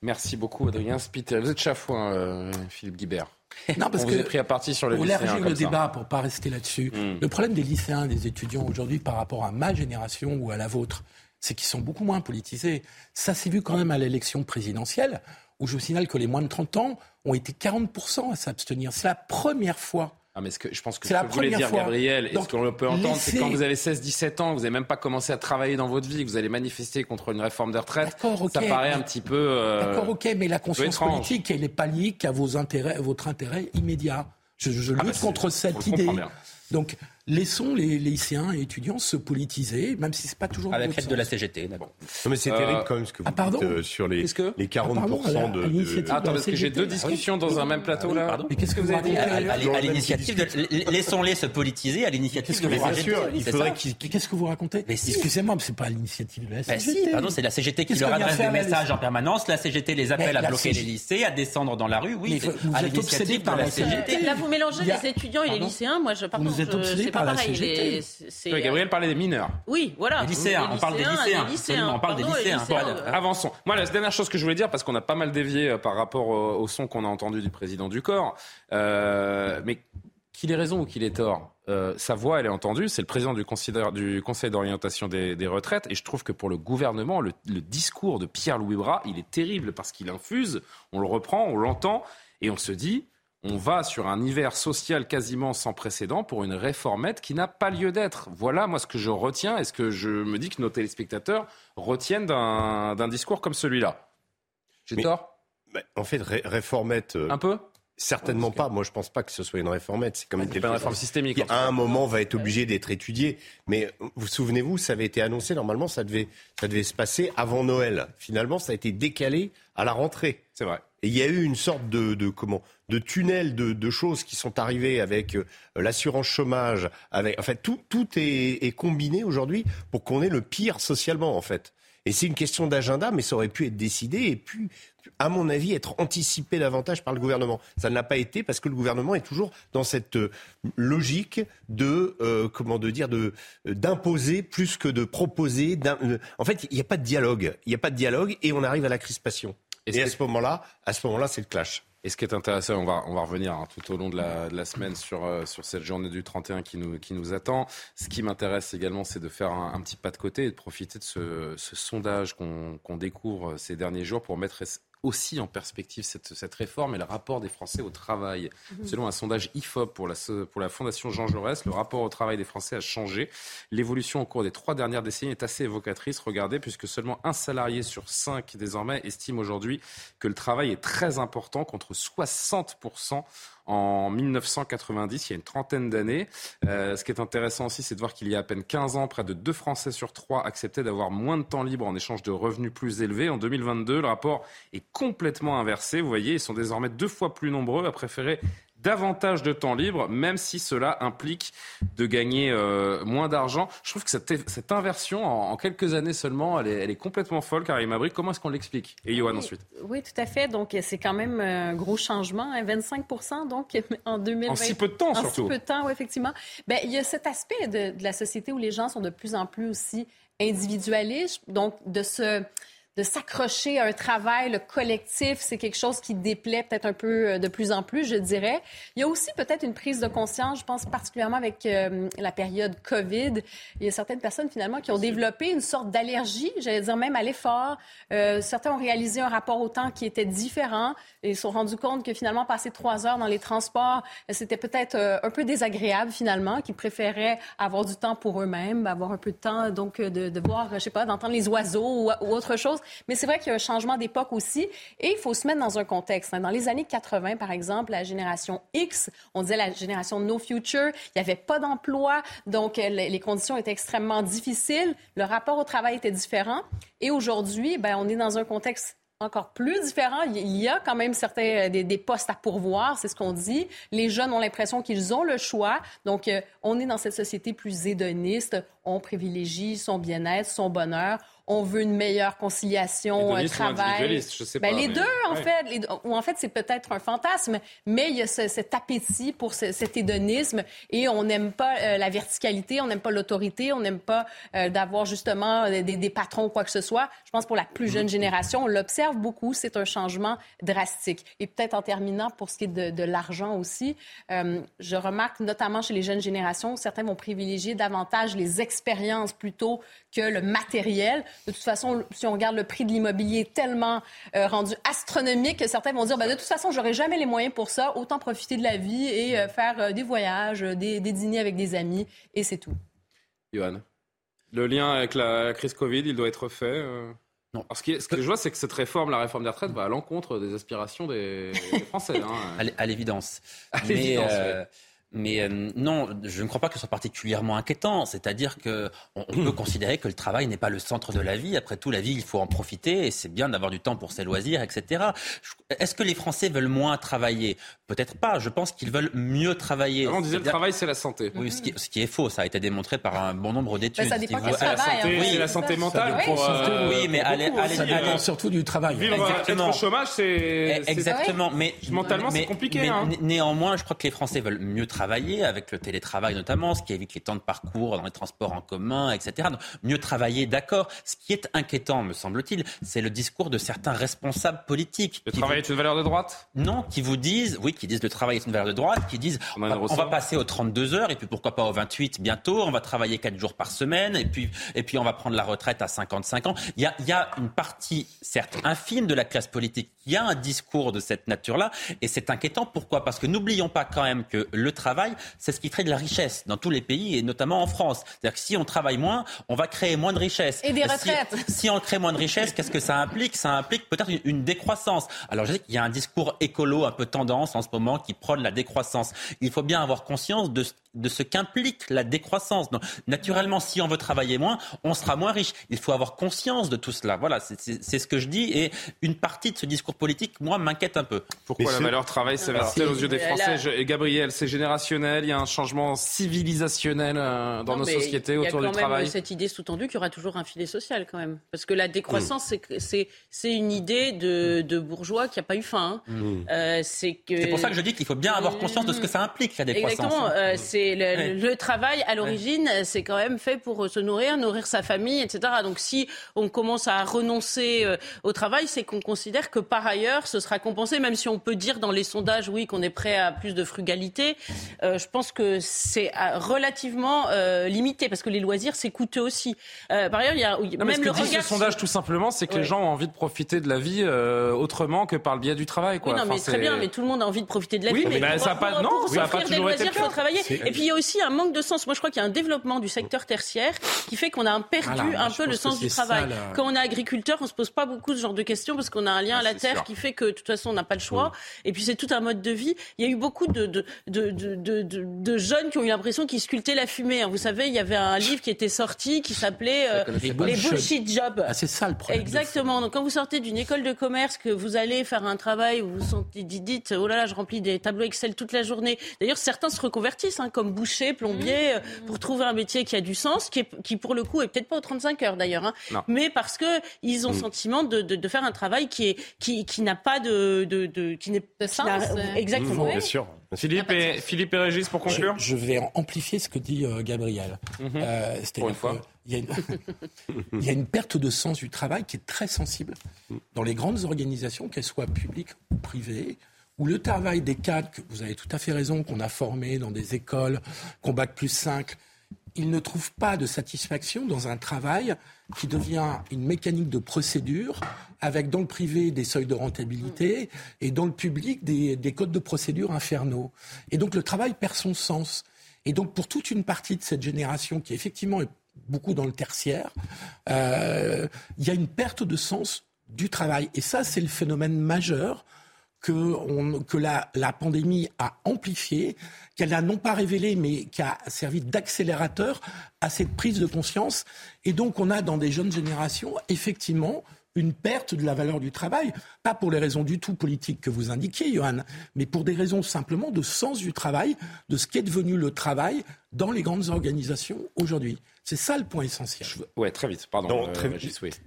Merci beaucoup, Adrien Spitter. Vous êtes chafouin, euh, Philippe Guibert. Non, parce on que vous pris à partie sur le pour le débat, pour pas rester là-dessus, hmm. le problème des lycéens, des étudiants aujourd'hui par rapport à ma génération ou à la vôtre, c'est qu'ils sont beaucoup moins politisés. Ça s'est vu quand même à l'élection présidentielle, où je vous signale que les moins de 30 ans ont été 40% à s'abstenir. C'est la première fois ah, mais ce que, je pense que ce que vous voulez dire, Gabriel, et ce qu'on peut entendre, c'est quand vous avez 16-17 ans, vous n'avez même pas commencé à travailler dans votre vie, que vous allez manifester contre une réforme des retraites, ça paraît un petit peu... Euh, D'accord, ok, mais la conscience politique, elle n'est pas liée qu'à vos intérêts, votre intérêt immédiat. Je, je ah, lutte bah, contre cette idée. Donc, laissons les, lycéens et étudiants se politiser, même si c'est pas toujours. À la tête de la CGT, d'abord. Non, mais c'est euh, terrible quand même ce que vous ah, dites euh, sur les, les 40% ah, de, de... Attends, parce que j'ai deux discussions dans un même plateau là. Pardon. Mais qu'est-ce que vous avez dit À l'initiative de... Laissons-les se politiser à l'initiative de la CGT. Il faudrait Qu'est-ce que vous racontez Excusez-moi, mais c'est pas à l'initiative de la CGT. Pardon, c'est la CGT qui leur adresse des messages en permanence. La CGT les appelle à bloquer les lycées, à descendre dans la rue. Oui, à l'initiative de la CGT. Là, vous mélangez les étudiants et les lycéens. Moi, je pardon, c'est pas pareil. Gabriel parlait des mineurs. Oui, voilà. Les lycéens, on parle des lycéens. on parle des lycéens. Avançons. Moi, la dernière chose que je voulais dire, parce qu'on a pas mal dévié euh, par rapport au, son qu'on a entendu du président du corps, euh, mais qu'il ait raison ou qu'il ait tort, euh, sa voix, elle est entendue. C'est le président du Conseil, du conseil d'orientation des, retraites. Et je trouve que pour le gouvernement, le, le discours de Pierre-Louis Bras, il est terrible parce qu'il infuse, on le reprend, on l'entend, et on se dit, on va sur un hiver social quasiment sans précédent pour une réformette qui n'a pas lieu d'être. Voilà, moi, ce que je retiens et ce que je me dis que nos téléspectateurs retiennent d'un discours comme celui-là. J'ai tort? En fait, réformette. Euh, un peu? Certainement pas. Moi, je pense pas que ce soit une réformette. C'est comme une réforme systémique. Qui, à un moment, va être obligé d'être étudié. Mais vous souvenez-vous, ça avait été annoncé. Normalement, ça devait, ça devait se passer avant Noël. Finalement, ça a été décalé à la rentrée. C'est vrai. Et il y a eu une sorte de, comment de tunnels de, choses qui sont arrivées avec euh, l'assurance chômage, avec en fait tout, tout est, combiné aujourd'hui pour qu'on ait le pire socialement en fait. Et c'est une question d'agenda, mais ça aurait pu être décidé et puis, à mon avis, être anticipé davantage par le gouvernement. Ça ne l'a pas été parce que le gouvernement est toujours dans cette euh, logique de, euh, comment de dire, de d'imposer plus que de proposer. En fait, il n'y a pas de dialogue. Il n'y a pas de dialogue et on arrive à la crispation. Et, à ce moment-là, à ce moment-là, c'est le clash. Et ce qui est intéressant, on va, on va revenir hein, tout au long de la, de la semaine sur, euh, sur cette journée du 31 qui nous, qui nous attend. Ce qui m'intéresse également, c'est de faire un, petit pas de côté et de profiter de ce, ce sondage qu'on découvre ces derniers jours pour mettre aussi en perspective cette, cette, réforme et le rapport des Français au travail. Mhm. Selon un sondage IFOP pour la, pour la Fondation Jean Jaurès, le rapport au travail des Français a changé. L'évolution au cours des trois dernières décennies est assez évocatrice. Regardez, puisque seulement un salarié sur cinq désormais estime aujourd'hui que le travail est très important contre 60% en 1990, il y a une trentaine d'années. Euh, ce qui est intéressant aussi, c'est de voir qu'il y a à peine 15 ans, près de 2 Français sur 3 acceptaient d'avoir moins de temps libre en échange de revenus plus élevés. En 2022, le rapport est complètement inversé. Vous voyez, ils sont désormais deux fois plus nombreux à préférer davantage de temps libre, même si cela implique de gagner euh, moins d'argent. Je trouve que cette, cette inversion, en, quelques années seulement, elle est, elle est complètement folle, Karim Abri. Comment est-ce qu'on l'explique? Et Johan ensuite. Oui, tout à fait. Donc, c'est quand même un gros changement, 25 hein, donc en 2020. En si peu de temps, surtout. En si peu de temps, oui, effectivement. Ben, il y a cet aspect de, de la société où les gens sont de plus en plus aussi individualistes, donc de ce de s'accrocher à un travail le collectif, c'est quelque chose qui déplaît peut-être un peu euh, de plus en plus, je dirais. Il y a aussi peut-être une prise de conscience, je pense particulièrement avec euh, la période COVID. Il y a certaines personnes finalement qui ont développé une sorte d'allergie, j'allais dire même à l'effort. Euh, certains ont réalisé un rapport au temps qui était différent et se sont rendus compte que finalement passer trois heures dans les transports, c'était peut-être un peu désagréable finalement, qu'ils préféraient avoir du temps pour eux-mêmes, avoir un peu de temps donc de, de voir, je sais pas, d'entendre les oiseaux ou, ou autre chose. Mais c'est vrai qu'il y a un changement d'époque aussi. Et il faut se mettre dans un contexte. Hein. Dans les années 80, par exemple, la génération X, on disait la génération No Future, il n'y avait pas d'emploi, donc euh, les conditions étaient extrêmement difficiles. Le rapport au travail était différent. Et aujourd'hui, ben, on est dans un contexte encore plus différent. Il y a quand même certains des, des postes à pourvoir, c'est ce qu'on dit. Les jeunes ont l'impression qu'ils ont le choix. Donc, on est dans cette société plus hédoniste. On privilégie son bien-être, son bonheur on veut une meilleure conciliation euh, travail. Je sais ben, les deux, en fait. ou en fait, c'est peut-être un fantasme, mais il y a cet appétit pour cet hédonisme et on n'aime pas euh, la verticalité, on n'aime pas l'autorité, on n'aime pas euh, d'avoir justement des, des, patrons ou quoi que ce soit. Je pense pour la plus jeune génération, on l'observe beaucoup, c'est un changement drastique. Et peut-être en terminant, pour ce qui est de, de l'argent aussi, je remarque notamment chez les jeunes générations, certains vont privilégier davantage les expériences plutôt que le matériel. De toute façon, si on regarde le prix de l'immobilier tellement euh, rendu astronomique que certains vont dire, ben, de toute façon, j'aurai jamais les moyens pour ça, autant profiter de la vie et euh, faire euh, des voyages, des, dîners avec des amis, et c'est tout. Johan, le lien avec la crise Covid, il doit être fait non. ce, qui ce que je vois, c'est que cette réforme, la réforme des retraites, va à l'encontre des aspirations des, Français. Hein. À l'évidence. À l'évidence, mais euh, non, je ne crois pas que ce soit particulièrement inquiétant. C'est-à-dire qu'on on peut considérer que le travail n'est pas le centre de la vie. Après tout, la vie, il faut en profiter et c'est bien d'avoir du temps pour ses loisirs, etc. Est-ce que les Français veulent moins travailler? Peut-être pas. Je pense qu'ils veulent mieux travailler. on disait le travail, c'est la santé. Oui, ce qui, est faux. Ça a été démontré par un bon nombre d'études. Ben, ça dépend travail. La santé, oui, la santé mentale. Oui, euh, oui mais allez, allez, surtout du travail. Vivre Exactement. être au chômage, c'est exactement. Mais mentalement, c'est compliqué. Mais hein. néanmoins, je crois que les Français veulent mieux travailler avec le télétravail notamment, ce qui évite les temps de parcours dans les transports en commun, etc. mieux travailler, d'accord. Ce qui est inquiétant, me semble-t-il, c'est le discours de certains responsables politiques. Le travail est une valeur de droite? Non, qui vous disent, oui, qui disent le travail est une valeur de droite, qui disent on, va passer aux 32 heures et puis pourquoi pas aux 28 bientôt, on va travailler 4 jours par semaine et puis, et puis on va prendre la retraite à 55 ans. Il y a, il y a une partie, certes infime, de la classe politique qui a un discours de cette nature-là et c'est inquiétant. Pourquoi? Parce que n'oublions pas quand même que le travail, c'est ce qui crée de la richesse dans tous les pays et notamment en France. C'est-à-dire que si on travaille moins, on va créer moins de richesse. Et des retraites. Si, on crée moins de richesse, qu'est-ce que ça implique? Ça implique peut-être une, décroissance. Alors je sais qu'il y a un discours écolo un peu tendance en ce moment qui prône la décroissance. Il faut bien avoir conscience de de ce qu'implique la décroissance. Donc, naturellement, si on veut travailler moins, on sera moins riche. Il faut avoir conscience de tout cela. Voilà, c'est ce que je dis. Et une partie de ce discours politique, moi, m'inquiète un peu. Pourquoi la valeur travail s'inverse-t-elle aux yeux des Français Et Gabriel, c'est générationnel. Il y a un changement civilisationnel euh, dans nos sociétés autour du travail. Il y a quand même cette idée sous-tendue qu'il y aura toujours un filet social, quand même. Parce que la décroissance, mm. c'est une idée de, bourgeois qui n'a pas eu faim. Hein. Mm. Euh, c'est pour ça que je dis qu'il faut bien avoir conscience de ce que ça implique, la décroissance. Exactement. Euh, c'est le, travail, à l'origine, c'est quand même fait pour se nourrir, nourrir sa famille, etc. Donc si on commence à renoncer euh, au travail, c'est qu'on considère que par ailleurs, ce sera compensé, même si on peut dire dans les sondages, oui, qu'on est prêt à plus de frugalité. Euh, je pense que c'est euh, relativement limité, parce que les loisirs, c'est coûteux aussi. par ailleurs, il y a même ce que dit ce sondage, tout simplement, c'est que les gens ont envie de profiter de la vie autrement que par le biais du travail. Quoi. Oui, non, mais très bien, mais tout le monde a envie de profiter de la vie. mais, mais ça n'a pas, non, ça a pas toujours été le cas. Travailler puis il y a aussi un manque de sens. Moi, je crois qu'il y a un développement du secteur tertiaire qui fait qu'on a perdu un peu le sens du travail. Quand on est agriculteur, on se pose pas beaucoup ce genre de questions parce qu'on a un lien à la terre qui fait que de toute façon on n'a pas le choix. Et puis c'est tout un mode de vie. Il y a eu beaucoup de, de, de, de, de jeunes qui ont eu l'impression qu'ils sculptaient la fumée. Hein. Vous savez, il y avait un livre qui était sorti qui s'appelait euh, Les bullshit jobs. Ah, c'est ça le problème. Exactement. Donc quand vous sortez d'une école de commerce, que vous allez faire un travail où vous dites, oh là là, je remplis des tableaux Excel toute la journée. D'ailleurs, certains se reconvertissent hein, comme boucher, plombier, mmh. euh, pour trouver un métier qui a du sens, qui, est, qui pour le coup est peut-être pas aux 35 heures d'ailleurs, hein, mais parce que ils ont le mmh. sentiment de, de, de, faire un travail qui est qui, qui n'a pas de, de, de qui n'est de sens. Exactement. Mmh, bien sûr. Philippe et, Philippe et Régis, pour conclure je, vais amplifier ce que dit euh, Gabriel. Euh, pour une fois. Il y, a une, il y, a une, perte de sens du travail qui est très sensible dans les grandes organisations, qu'elles soient publiques ou privées où le travail des cadres, que vous avez tout à fait raison, qu'on a formés dans des écoles, qu'on bac plus 5, ils ne trouvent pas de satisfaction dans un travail qui devient une mécanique de procédure avec dans le privé des seuils de rentabilité et dans le public des, codes de procédure infernaux. Et donc le travail perd son sens. Et donc pour toute une partie de cette génération qui effectivement est beaucoup dans le tertiaire, euh, il y a une perte de sens du travail. Et ça, c'est le phénomène majeur que, la, pandémie a amplifié, qu'elle n'a non pas révélé, mais qui a servi d'accélérateur à cette prise de conscience. Et donc, on a dans des jeunes générations, effectivement, une perte de la valeur du travail, pas pour les raisons du tout politiques que vous indiquiez, Johan, mais pour des raisons simplement de sens du travail, de ce qu'est devenu le travail dans les grandes organisations aujourd'hui. C'est ça le point essentiel. Ouais, très vite, pardon. Euh, très,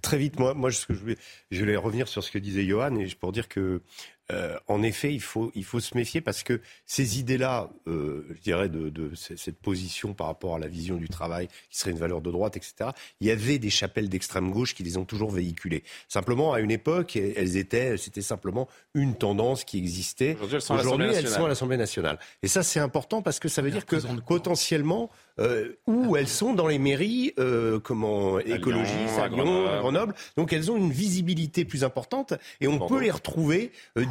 très, vite, moi, moi ce que je, voulais, je voulais revenir sur ce que disait Johan et pour dire que euh, en effet, il faut, il faut se méfier parce que ces idées-là, euh, je dirais, de, de, cette position par rapport à la vision du travail, qui serait une valeur de droite, etc., il y avait des chapelles d'extrême gauche qui les ont toujours véhiculées. Simplement, à une époque, elles étaient, c'était simplement une tendance qui existait. Aujourd'hui, elles, sont à l'Assemblée nationale. Et ça, c'est important parce que ça veut dire que potentiellement, euh, où elles sont dans les mairies, euh, comment écologistes, à Lyon, à Grenoble. Donc elles ont une visibilité plus importante et on peut les retrouver, euh,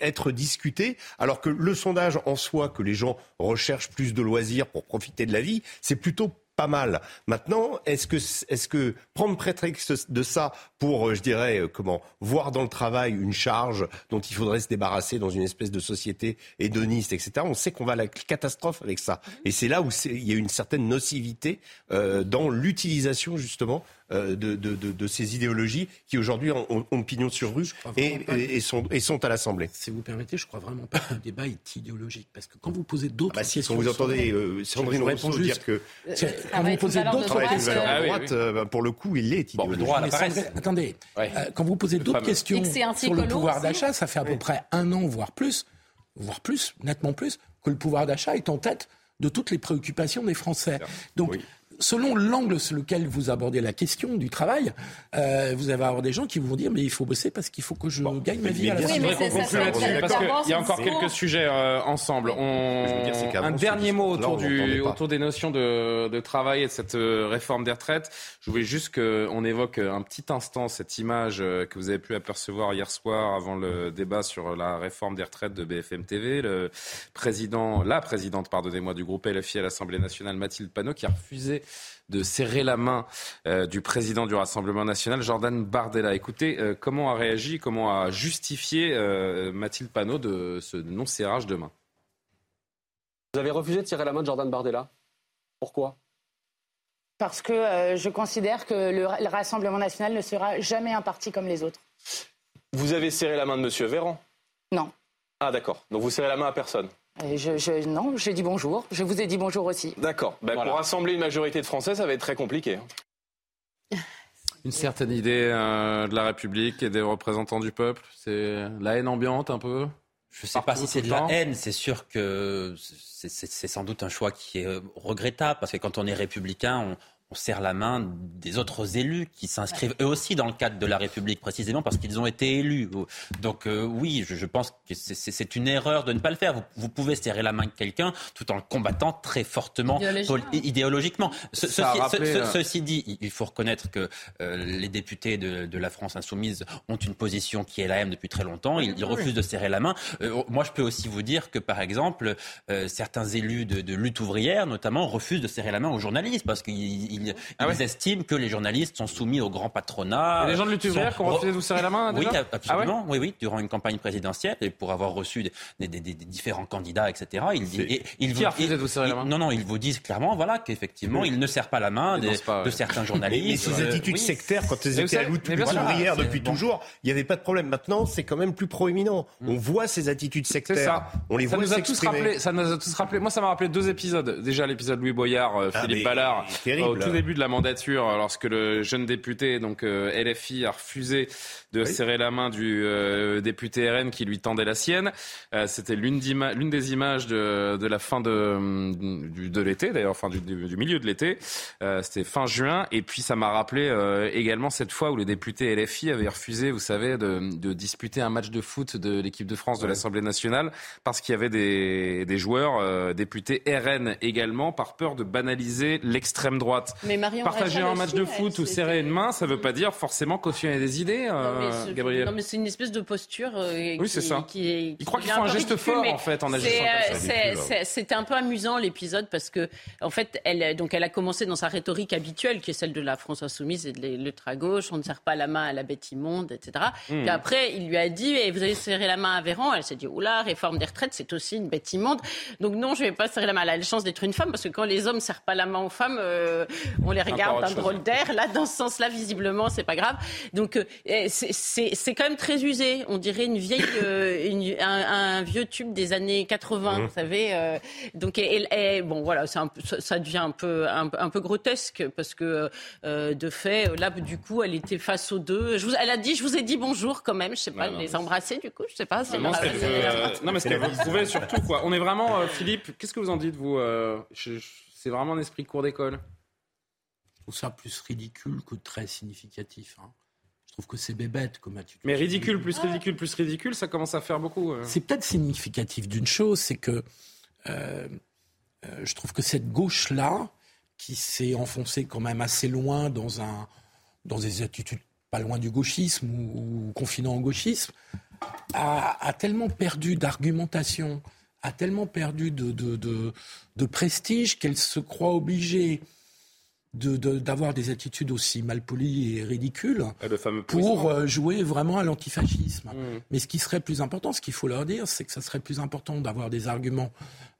être discutées, alors que le sondage en soi, que les gens recherchent plus de loisirs pour profiter de la vie, c'est plutôt pas mal. Maintenant, est-ce que, est que prendre prétexte de ça pour, euh, je dirais, euh, comment, voir dans le travail une charge dont il faudrait se débarrasser dans une espèce de société hédoniste, etc., on sait qu'on va à la catastrophe avec ça. Et c'est là où il y a une certaine nocivité euh, dans l'utilisation, justement, de, de, de, ces idéologies qui aujourd'hui ont, ont, pignon sur rue et, et, sont, et sont à l'Assemblée. Si vous permettez, je crois vraiment pas que le débat est idéologique. Parce que quand vous posez d'autres ah bah questions. Quand vous entendez euh, Sandrine Rousseau dire que. Quand vous posez d'autres questions. À droite, euh, pour le coup, il est idéologique. Bon, le attendez, euh, quand vous posez d'autres questions sur le pouvoir d'achat, ça fait à peu près un an, voire plus, voire plus, nettement plus, que le pouvoir d'achat est en tête de toutes les préoccupations des Français. Donc, selon l'angle sur lequel vous abordez la question du travail, euh, vous allez avoir des gens qui vont dire mais il faut bosser parce qu'il faut que je gagne ma vie à la fin. parce qu'il y a encore quelques sujets euh, ensemble. On... un dernier mot autour, du, autour des notions de, de, travail et de cette euh, réforme des retraites. Je voulais juste qu'on évoque un petit instant cette image que vous avez pu apercevoir hier soir avant le débat sur la réforme des retraites de BFM TV. Le président, la présidente, pardonnez-moi, du groupe LFI à l'Assemblée nationale, Mathilde Panot, qui a refusé de serrer la main euh, du président du Rassemblement national, Jordan Bardella. Écoutez, euh, comment a réagi, comment a justifié euh, Mathilde Panot de ce non-serrage de main Vous avez refusé de serrer la main de Jordan Bardella? Pourquoi? Parce que je considère que le, le Rassemblement national ne sera jamais un parti comme les autres. Vous avez serré la main de M. Véran? Non. Ah d'accord, donc vous serrez la main à personne? Je, non, j'ai dit bonjour. Je vous ai dit bonjour aussi. D'accord. Ben, pour rassembler une majorité de Français, ça va être très compliqué. Une certaine idée euh, de la République et des représentants du peuple. C'est la haine ambiante un peu? Je ne sais pas si c'est de la haine, c'est sûr que c'est sans doute un choix qui est regrettable, parce que quand on est républicain, on, serre la main des autres élus qui s'inscrivent eux aussi dans le cadre de la République, précisément parce qu'ils ont été élus. Donc euh, oui, je, pense que c'est une erreur de ne pas le faire. Vous, pouvez serrer la main de quelqu'un tout en le combattant très fortement idéologiquement. Euh, ceci, dit, il faut reconnaître que euh, les députés de, la France insoumise ont une position qui est la même depuis très longtemps. Ils, refusent de serrer la main. moi, je peux aussi vous dire que, par exemple, certains élus de, de lutte ouvrière, notamment, refusent de serrer la main aux journalistes parce qu'ils ils, ah estiment que les journalistes sont soumis au grand patronat. A des gens de lutte ouvrière qui ont refusé de vous serrer la main Oui, absolument. Ah oui, oui, durant une campagne présidentielle et pour avoir reçu des, différents candidats, etc. Ils, qui a refusé de vous serrer la main Non, non, ils vous disent clairement, voilà, qu'effectivement, ils ne serrent pas la main de certains journalistes. Mais ces attitudes sectaires, quand ils étaient à lutte ouvrière depuis toujours, il n'y avait pas de problème. Maintenant, c'est quand même plus proéminent. Mm. On voit ces attitudes sectaires. Ça. On les ça voit nous a tous rappelé. Ça nous a tous rappelé. Moi, ça m'a rappelé deux épisodes. Déjà l'épisode Louis Boyard, euh, ah, Philippe Ballard, au tout début de la mandature, lorsque le jeune député, donc euh, LFI, a refusé de serrer la main du euh, député RN qui lui tendait la sienne. Euh, c'était l'une des images de, de, la fin de, de l'été, d'ailleurs, enfin du, du, milieu de l'été. C'était fin juin. Et puis ça m'a rappelé également cette fois où le député LFI avait refusé, vous savez, de, de disputer un match de foot de l'équipe de France de l'Assemblée nationale parce qu'il y avait des, des joueurs députés RN également par peur de banaliser l'extrême droite. Mais Partager un match de foot ou serrer une main, ça ne veut pas dire forcément cautionner des idées, euh, Gabriel. Non, mais c'est une espèce de posture. Euh, oui, c'est ça. Qui, Il croit qu'il faut un geste fort, en fait, en agissant. C'était un peu amusant, l'épisode, parce que, en fait, elle, donc, elle a commencé dans sa rhétorique habituelle, qui est celle de la France insoumise et de l'ultra-gauche. On ne serre pas la main à la bête immonde, etc. Mmh. après, il lui a dit, et vous allez serrer la main à Véran. Elle s'est dit, oula, réforme des retraites, c'est aussi une bête immonde. Donc, non, je ne vais pas serrer la main. Elle a la chance d'être une femme, parce que quand les hommes ne serrent pas la main aux femmes, euh, on les regarde d'un drôle d'air. Là, dans ce sens-là, visiblement, c'est pas grave. Donc, euh, c'est quand même très usé. On dirait une vieille, euh, un, vieux tube des années 80, mmh. vous savez. Euh, donc, et, bon, voilà, ça, ça devient un peu, un, peu grotesque parce que, de fait, là, du coup, elle était face aux deux. Je vous, elle a dit, je vous ai dit bonjour quand même. Je sais pas, les embrasser, du coup, je sais pas. Non, non, mais ce que vous pouvez surtout, quoi. On est vraiment, Philippe, qu'est-ce que vous en dites, vous C'est vraiment un esprit de cours d'école? Je trouve ça plus ridicule que très significatif. Hein. Je trouve que c'est bébête comme attitude. Mais ridicule, plus ridicule, plus ridicule, ça commence à faire beaucoup. Euh. C'est peut-être significatif d'une chose, c'est que euh, euh, je trouve que cette gauche-là, qui s'est enfoncée quand même assez loin dans, un, dans des attitudes pas loin du gauchisme ou, confinant au gauchisme, a, tellement perdu d'argumentation, a tellement perdu de, de, de prestige qu'elle se croit obligée d'avoir des attitudes aussi malpolies et ridicules pour euh, jouer vraiment à l'antifascisme. Mmh. Mais ce qui serait plus important, ce qu'il faut leur dire, c'est que ça serait plus important d'avoir des arguments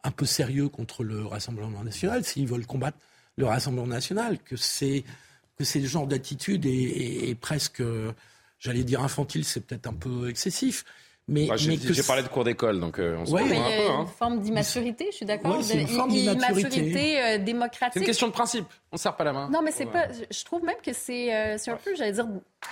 un peu sérieux contre le Rassemblement national s'ils veulent combattre le Rassemblement national, que c'est que ce genre d'attitude est, presque, j'allais dire infantile, c'est peut-être un peu excessif, mais, j'ai parlé de cours d'école, donc euh, on se ouais, un peu. Hein. Une forme d'immaturité, je suis d'accord. C'est une forme d'immaturité euh, démocratique. C'est une question de principe. On ne serre pas la main. Non, mais c'est pas. Je trouve même que c'est euh, un peu, j'allais dire,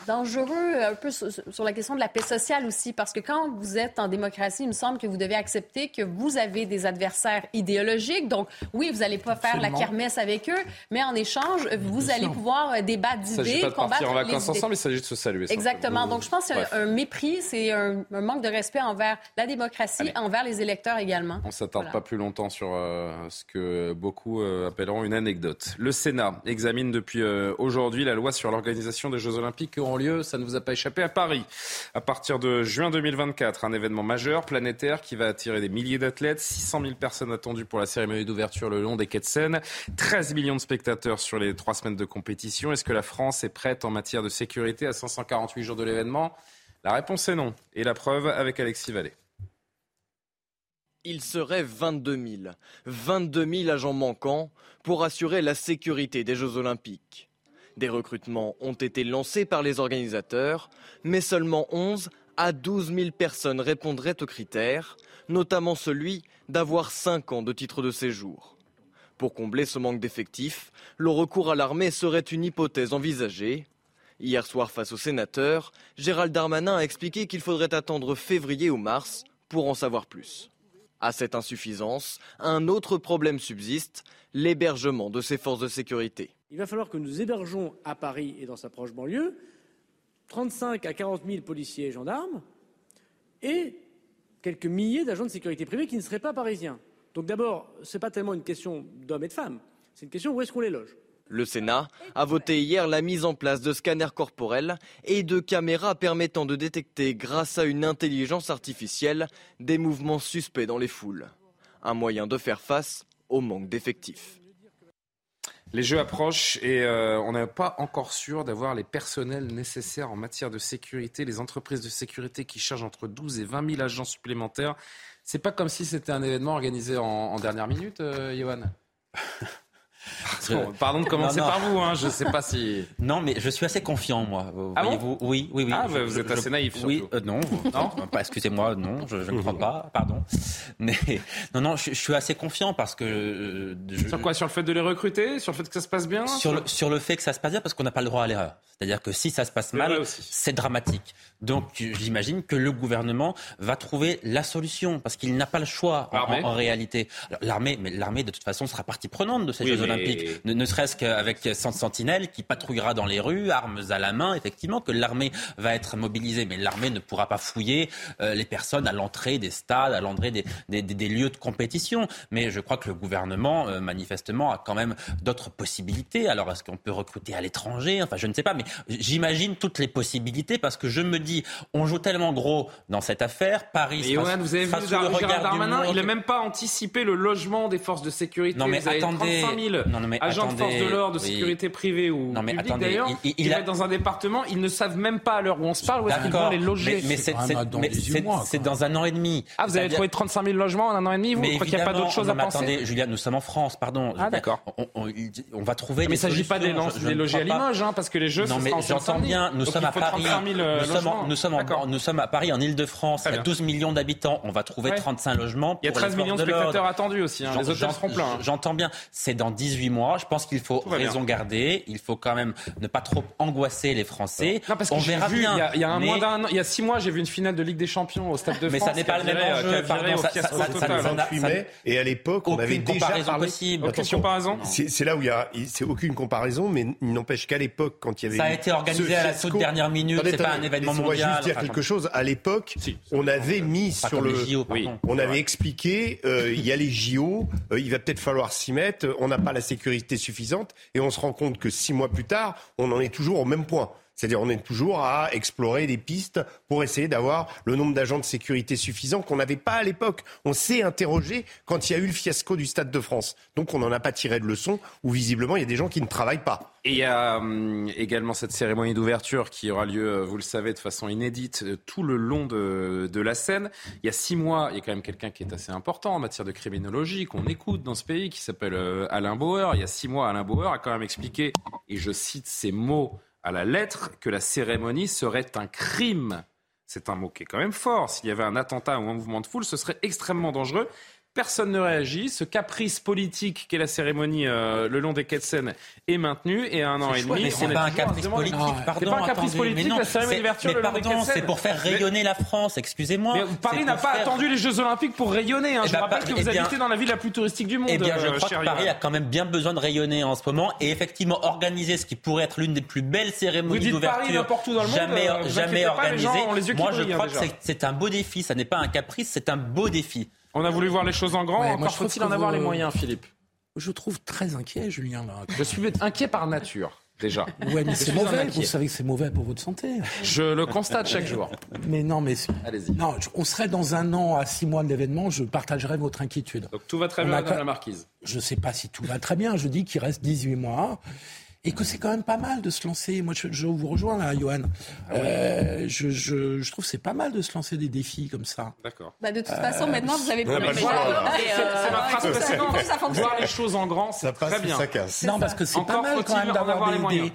dangereux un peu sur, la question de la paix sociale aussi, parce que quand vous êtes en démocratie, il me semble que vous devez accepter que vous avez des adversaires idéologiques. Donc, oui, vous n'allez pas faire la kermesse avec eux, mais en échange, vous allez pouvoir euh, débattre d'idées, combattre. Il en vacances ensemble, il s'agit de se saluer. Exactement. Donc, je pense que c'est un, mépris, c'est un, manque de respect envers la démocratie, envers les électeurs également. On ne s'attarde pas plus longtemps sur euh, ce que beaucoup euh, appelleront une anecdote. Le Sénat examine depuis aujourd'hui la loi sur l'organisation des Jeux Olympiques auront lieu, ça ne vous a pas échappé, à Paris. À partir de juin 2024, un événement majeur, planétaire, qui va attirer des milliers d'athlètes, 600 000 personnes attendues pour la cérémonie d'ouverture le long des quais de Seine, 13 millions de spectateurs sur les trois semaines de compétition. Est-ce que la France est prête en matière de sécurité à 548 jours de l'événement? La réponse est non. Et la preuve avec Alexis Vallée. Il serait 22 000. 22 000 agents manquants pour assurer la sécurité des Jeux Olympiques. Des recrutements ont été lancés par les organisateurs, mais seulement 11 à 12 000 personnes répondraient aux critères, notamment celui d'avoir 5 ans de titre de séjour. Pour combler ce manque d'effectifs, le recours à l'armée serait une hypothèse envisagée. Hier soir, face aux sénateurs, Gérald Darmanin a expliqué qu'il faudrait attendre février ou mars pour en savoir plus. À cette insuffisance, un autre problème subsiste, l'hébergement de ces forces de sécurité. Il va falloir que nous hébergeons à Paris et dans sa proche banlieue 35 à 40 000 policiers et gendarmes et quelques milliers d'agents de sécurité privée qui ne seraient pas parisiens. Donc d'abord, ce n'est pas tellement une question d'hommes et de femmes, c'est une question où est-ce qu'on les loge. Le Sénat a voté hier la mise en place de scanners corporels et de caméras permettant de détecter, grâce à une intelligence artificielle, des mouvements suspects dans les foules. Un moyen de faire face au manque d'effectifs. Les jeux approchent et euh, on n'est pas encore sûr d'avoir les personnels nécessaires en matière de sécurité. Les entreprises de sécurité qui chargent entre 12 et 20 000 agents supplémentaires. C'est pas comme si c'était un événement organisé en, dernière minute, euh, Johan Pardon de commencer par vous, hein, je ne sais pas si. Non, mais je suis assez confiant, moi. Ah vous Oui, oui, oui. Ah, vous êtes assez naïf. Surtout. Oui, euh, non, non, excusez-moi, non, je, ne crois pas, pardon. Mais non, non, je, suis assez confiant parce que. Euh, sur quoi? Sur le fait de les recruter? Sur le fait que ça se passe bien? Sur, le, sur le fait que ça se passe bien parce qu'on n'a pas le droit à l'erreur. C'est-à-dire que si ça se passe mal, c'est dramatique. Donc j'imagine que le gouvernement va trouver la solution parce qu'il n'a pas le choix en, réalité. L'armée, mais l'armée de toute façon sera partie prenante de ces Jeux Olympiques, ne, serait-ce qu'avec 100 sentinelles qui patrouillera dans les rues, armes à la main, effectivement, que l'armée va être mobilisée, mais l'armée ne pourra pas fouiller euh, les personnes à l'entrée des stades, à l'entrée des, des, lieux de compétition. Mais je crois que le gouvernement, euh, manifestement, a quand même d'autres possibilités. Alors est-ce qu'on peut recruter à l'étranger? Enfin, je ne sais pas, mais J'imagine toutes les possibilités parce que je me dis, on joue tellement gros dans cette affaire. Paris Et sera, vous avez vu Gérald Darmanin, il n'a même pas anticipé le logement des forces de sécurité. Non mais attendez, non, mais agents de force de l'ordre, de sécurité privée ou non, mais publique d'ailleurs, il, il, être dans un département, ils ne savent même pas à l'heure où on se parle où est-ce qu'ils vont les loger. Mais, c'est dans un an et demi. Ah, vous avez trouvé 35 000 logements en un an et demi Vous croyez qu'il n'y a pas d'autre chose à penser Attendez, Julien, nous sommes en France, pardon. Ah, d'accord. On va trouver. Mais il ne s'agit pas des loger à Limoges, hein, parce que les jeux. Non, mais j'entends bien. Nous sommes à Paris. Nous sommes à Paris, en Ile-de-France. Il y a 12 millions d'habitants. On va trouver 35 logements. Il y a 13 millions de spectateurs attendus aussi. Hein. Les hôtels seront pleins. Hein. J'entends bien. C'est dans 18 mois. Je pense qu'il faut raison garder. Il faut quand même ne pas trop angoisser les Français. Non, parce que on verra bien. Il y a, un mois d'un, il y a six mois, j'ai vu une finale de Ligue des Champions au Stade de France. Mais ça n'est pas le même enjeu. Pardon, ça, ça, et à l'époque, on avait déjà parlé. Aucune comparaison. C'est là où il y a, c'est aucune comparaison, mais il n'empêche qu'à l'époque, quand il y avait ça a été organisé à la toute dernière minute. C'est pas un événement mondial. On va juste dire quelque chose. À l'époque, on avait mis sur le, on avait expliqué, il y a les JO, il va peut-être falloir s'y mettre. On n'a pas la sécurité suffisante, et on se rend compte que six mois plus tard, on en est toujours au même point. C'est-à-dire on est toujours à explorer des pistes pour essayer d'avoir le nombre d'agents de sécurité suffisant qu'on n'avait pas à l'époque. On s'est interrogé quand il y a eu le fiasco du Stade de France. Donc on n'en a pas tiré de leçon où visiblement il y a des gens qui ne travaillent pas. Et il y a hum, également cette cérémonie d'ouverture qui aura lieu, euh, vous le savez, de façon inédite euh, tout le long de, de, la scène. Il y a six mois, il y a quand même quelqu'un qui est assez important en matière de criminologie qu'on écoute dans ce pays qui s'appelle euh, Alain Bauer. Il y a six mois, Alain Bauer a quand même expliqué, et je cite ces mots à la lettre que la cérémonie serait un crime. C'est un mot qui est quand même fort. S'il y avait un attentat ou un mouvement de foule, ce serait extrêmement dangereux. Personne ne réagit. Ce caprice politique qu'est la cérémonie euh, le long des quais de Seine est maintenu et à un an et demi. Mais c'est pas un caprice politique. Pardon, pas un caprice politique. non, la cérémonie d'ouverture le long des quais de Seine. C'est pour faire rayonner la France. Excusez-moi. Paris n'a pas attendu les Jeux Olympiques pour rayonner. Hein. Eh je ben, rappelle que vous eh habitez dans la ville la plus touristique du monde. Eh bien, je euh, crois que Paris a quand même bien besoin de rayonner en ce moment et effectivement organiser ce qui pourrait être l'une des plus belles cérémonies d'ouverture jamais euh, jamais organisées. Moi, je crois que c'est un beau défi. Ça n'est pas un caprice, c'est un beau défi. On a voulu voir les choses en grand. Encore faut-il en avoir les moyens, Philippe Je trouve très inquiet, Julien. Je suis inquiet par nature. Déjà. Ouais, mais c'est mauvais. Vous savez que c'est mauvais pour votre santé. Je le constate chaque jour. Mais non, mais allez-y. Non, on serait dans un an à six mois de l'événement. Je partagerai votre inquiétude. Donc tout va très bien, Madame la Marquise. Je ne sais pas si tout va très bien. Je dis qu'il reste 18 mois et que c'est quand même pas mal de se lancer. Moi, je, vous rejoins là, Johan. Ah euh, je, je, je, trouve que c'est pas mal de se lancer des défis comme ça. D'accord. Bah, de toute façon, euh, maintenant, vous avez plus le C'est ma phrase précédente. Voir les choses en grand, c'est très bien. Ça casse. Non, parce que c'est pas mal quand même d'avoir des,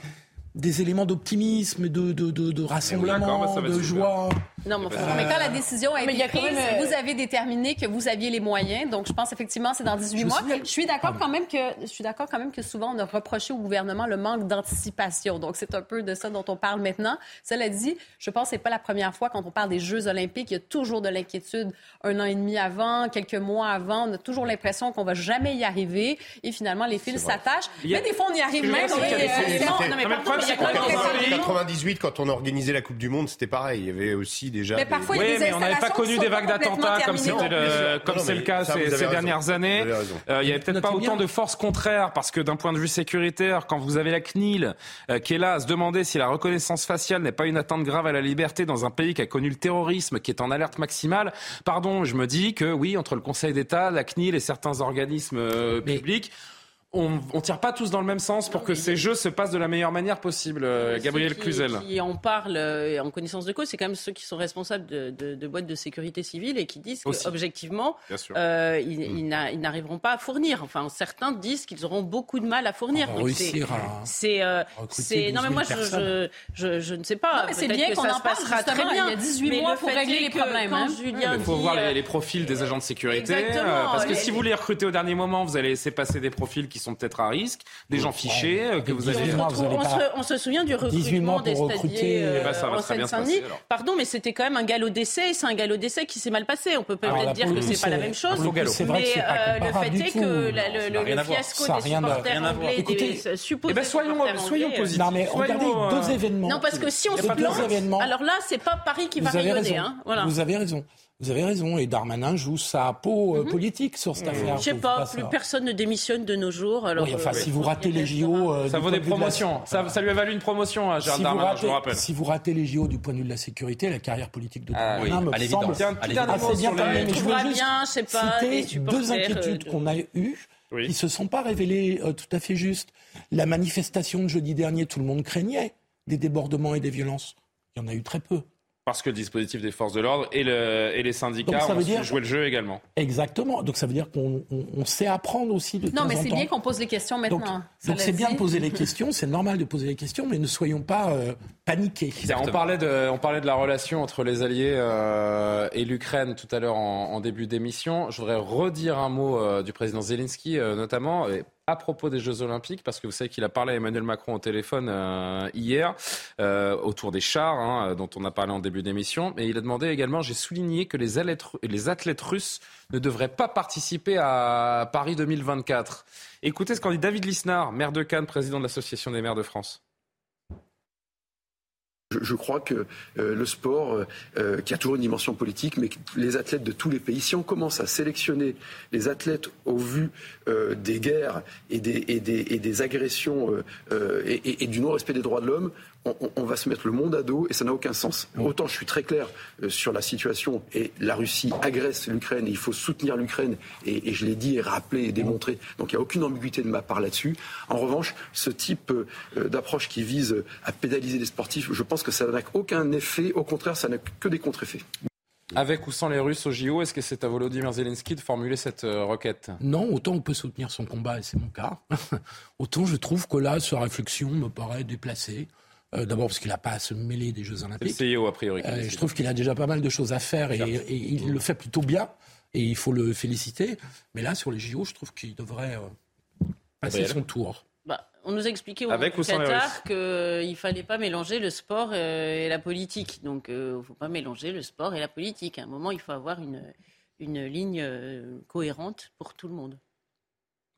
des éléments d'optimisme, de, de, de, de rassemblement, de joie. Non, mais, quand la décision a été prise, vous avez déterminé que vous aviez les moyens. Donc, je pense effectivement c'est dans 18 mois. Je suis d'accord quand même que je suis d'accord quand même que souvent on a reproché au gouvernement le manque d'anticipation. Donc, c'est un peu de ça dont on parle maintenant. Cela dit, je pense que c'est pas la première fois quand on parle des Jeux Olympiques, il y a toujours de l'inquiétude un an et demi avant, quelques mois avant. On a toujours l'impression qu'on va jamais y arriver. Et finalement, les fils s'attachent. Mais des fois, on y arrive même. Non, mais en 98, quand on a organisé la Coupe du Monde, c'était pareil. Il y avait aussi déjà. Mais parfois, oui, mais on n'avait pas connu des vagues d'attentats comme c'était le, comme c'est le cas ces, dernières années. Euh, il y avait peut-être pas autant de forces contraires parce que d'un point de vue sécuritaire, quand vous avez la CNIL euh, qui est là à se demander si la reconnaissance faciale n'est pas une atteinte grave à la liberté dans un pays qui a connu le terrorisme, qui est en alerte maximale, pardon, je me dis que oui, entre le Conseil d'État, la CNIL et certains organismes euh, publics on ne tire pas tous dans le même sens pour que ces jeux se passent de la meilleure manière possible, euh, Gabriel Cluzel. Qui en parle euh, en connaissance de cause, c'est quand même ceux qui sont responsables de, boîtes de sécurité civile et qui disent qu'objectivement, euh, ils, n'arriveront pas à fournir. Enfin, certains disent qu'ils auront beaucoup de mal à fournir. C'est, c'est, non mais moi je, je, ne sais pas. c'est bien qu'on en passera très bien. Il y a 18 mois pour régler les problèmes. Hein. il faut voir les, profils des agents de sécurité, parce que si vous les recrutez au dernier moment, vous allez laisser passer des profils qui sont peut-être à risque, des gens fichés euh, que vous avez. On, se, souvient du recrutement des stadiers euh, eh ben, en Seine-Saint-Denis. Pardon, mais c'était quand même un galop d'essai. C'est un galop d'essai qui s'est mal passé. On peut peut-être dire que c'est pas la même chose, mais euh, le fait est que le fiasco des supporters anglais, des supposés eh ben, soyons positifs. Non mais regardez deux événements. Non parce que si on se plante, alors là c'est pas Paris qui va rayonner. Vous avez raison. Vous avez raison, et Darmanin joue sa peau euh, mhm. politique sur cette affaire. Je sais pas, plus personne ne démissionne de nos jours. Alors, oui, enfin, si vous ratez les JO... Euh, ça vaut des promotions, ça, ça, lui a valu une promotion à Gérald Darmanin, je vous rappelle. Si vous ratez les JO du point de vue de la sécurité, la carrière politique de ah Darmanin me semble assez bien. Je juste bien, pas, citer deux inquiétudes qu'on a eues qui ne se sont pas révélées tout à fait justes. La manifestation de jeudi dernier, tout le monde craignait des débordements et des violences. Il y en a eu très peu. Parce que le dispositif des forces de l'ordre et, et, les syndicats ont dire... joué le jeu également. Exactement. Donc ça veut dire qu'on sait apprendre aussi de Non, mais c'est bien qu'on pose les questions maintenant. Donc c'est bien de poser les questions, c'est normal de poser les questions, mais ne soyons pas euh, paniqués. On parlait, de, on parlait de la relation entre les Alliés euh, et l'Ukraine tout à l'heure en, début d'émission. Je voudrais redire un mot euh, du président Zelensky, notamment à propos des Jeux Olympiques, parce que vous savez qu'il a parlé à Emmanuel Macron au téléphone euh, hier euh, autour des chars, hein, dont on a parlé en début d'émission, et il a demandé également, j'ai souligné que les athlètes, les athlètes russes ne devraient pas participer à Paris 2024. Écoutez ce qu'en dit David Lisnard, maire de Cannes, président de l'Association des maires de France. Je, crois que euh, le sport, euh, euh, qui a toujours une dimension politique, mais les athlètes de tous les pays, si on commence à sélectionner les athlètes au vu des guerres et des, agressions et, et, du non-respect des droits de l'homme, on, va se mettre le monde à dos et ça n'a aucun sens. Autant je suis très clair sur la situation et la Russie agresse l'Ukraine et il faut soutenir l'Ukraine et, je l'ai dit et rappelé et démontré. Donc il n'y a aucune ambiguïté de ma part là-dessus. En revanche, ce type d'approche qui vise à pédaliser les sportifs, je pense que ça n'a aucun effet. Au contraire, ça n'a que des contre-effets. Avec ou sans les Russes au JO, est-ce que c'est à Volodymyr Zelensky de formuler cette euh, requête? Non, autant on peut soutenir son combat, et c'est mon cas, autant je trouve que là, sa réflexion me paraît déplacée. Euh, d'abord parce qu'il n'a pas à se mêler des Jeux Olympiques. Le CEO, a priori. Euh, je trouve qu'il a déjà pas mal de choses à faire et, il le fait plutôt bien. Et il faut le féliciter. Mais là, sur les JO, je trouve qu'il devrait passer son tour. On nous a expliqué au Avec Qatar qu'il ne fallait pas mélanger le sport euh, et la politique. Donc, il euh, ne faut pas mélanger le sport et la politique. À un moment, il faut avoir une, une ligne euh, cohérente pour tout le monde.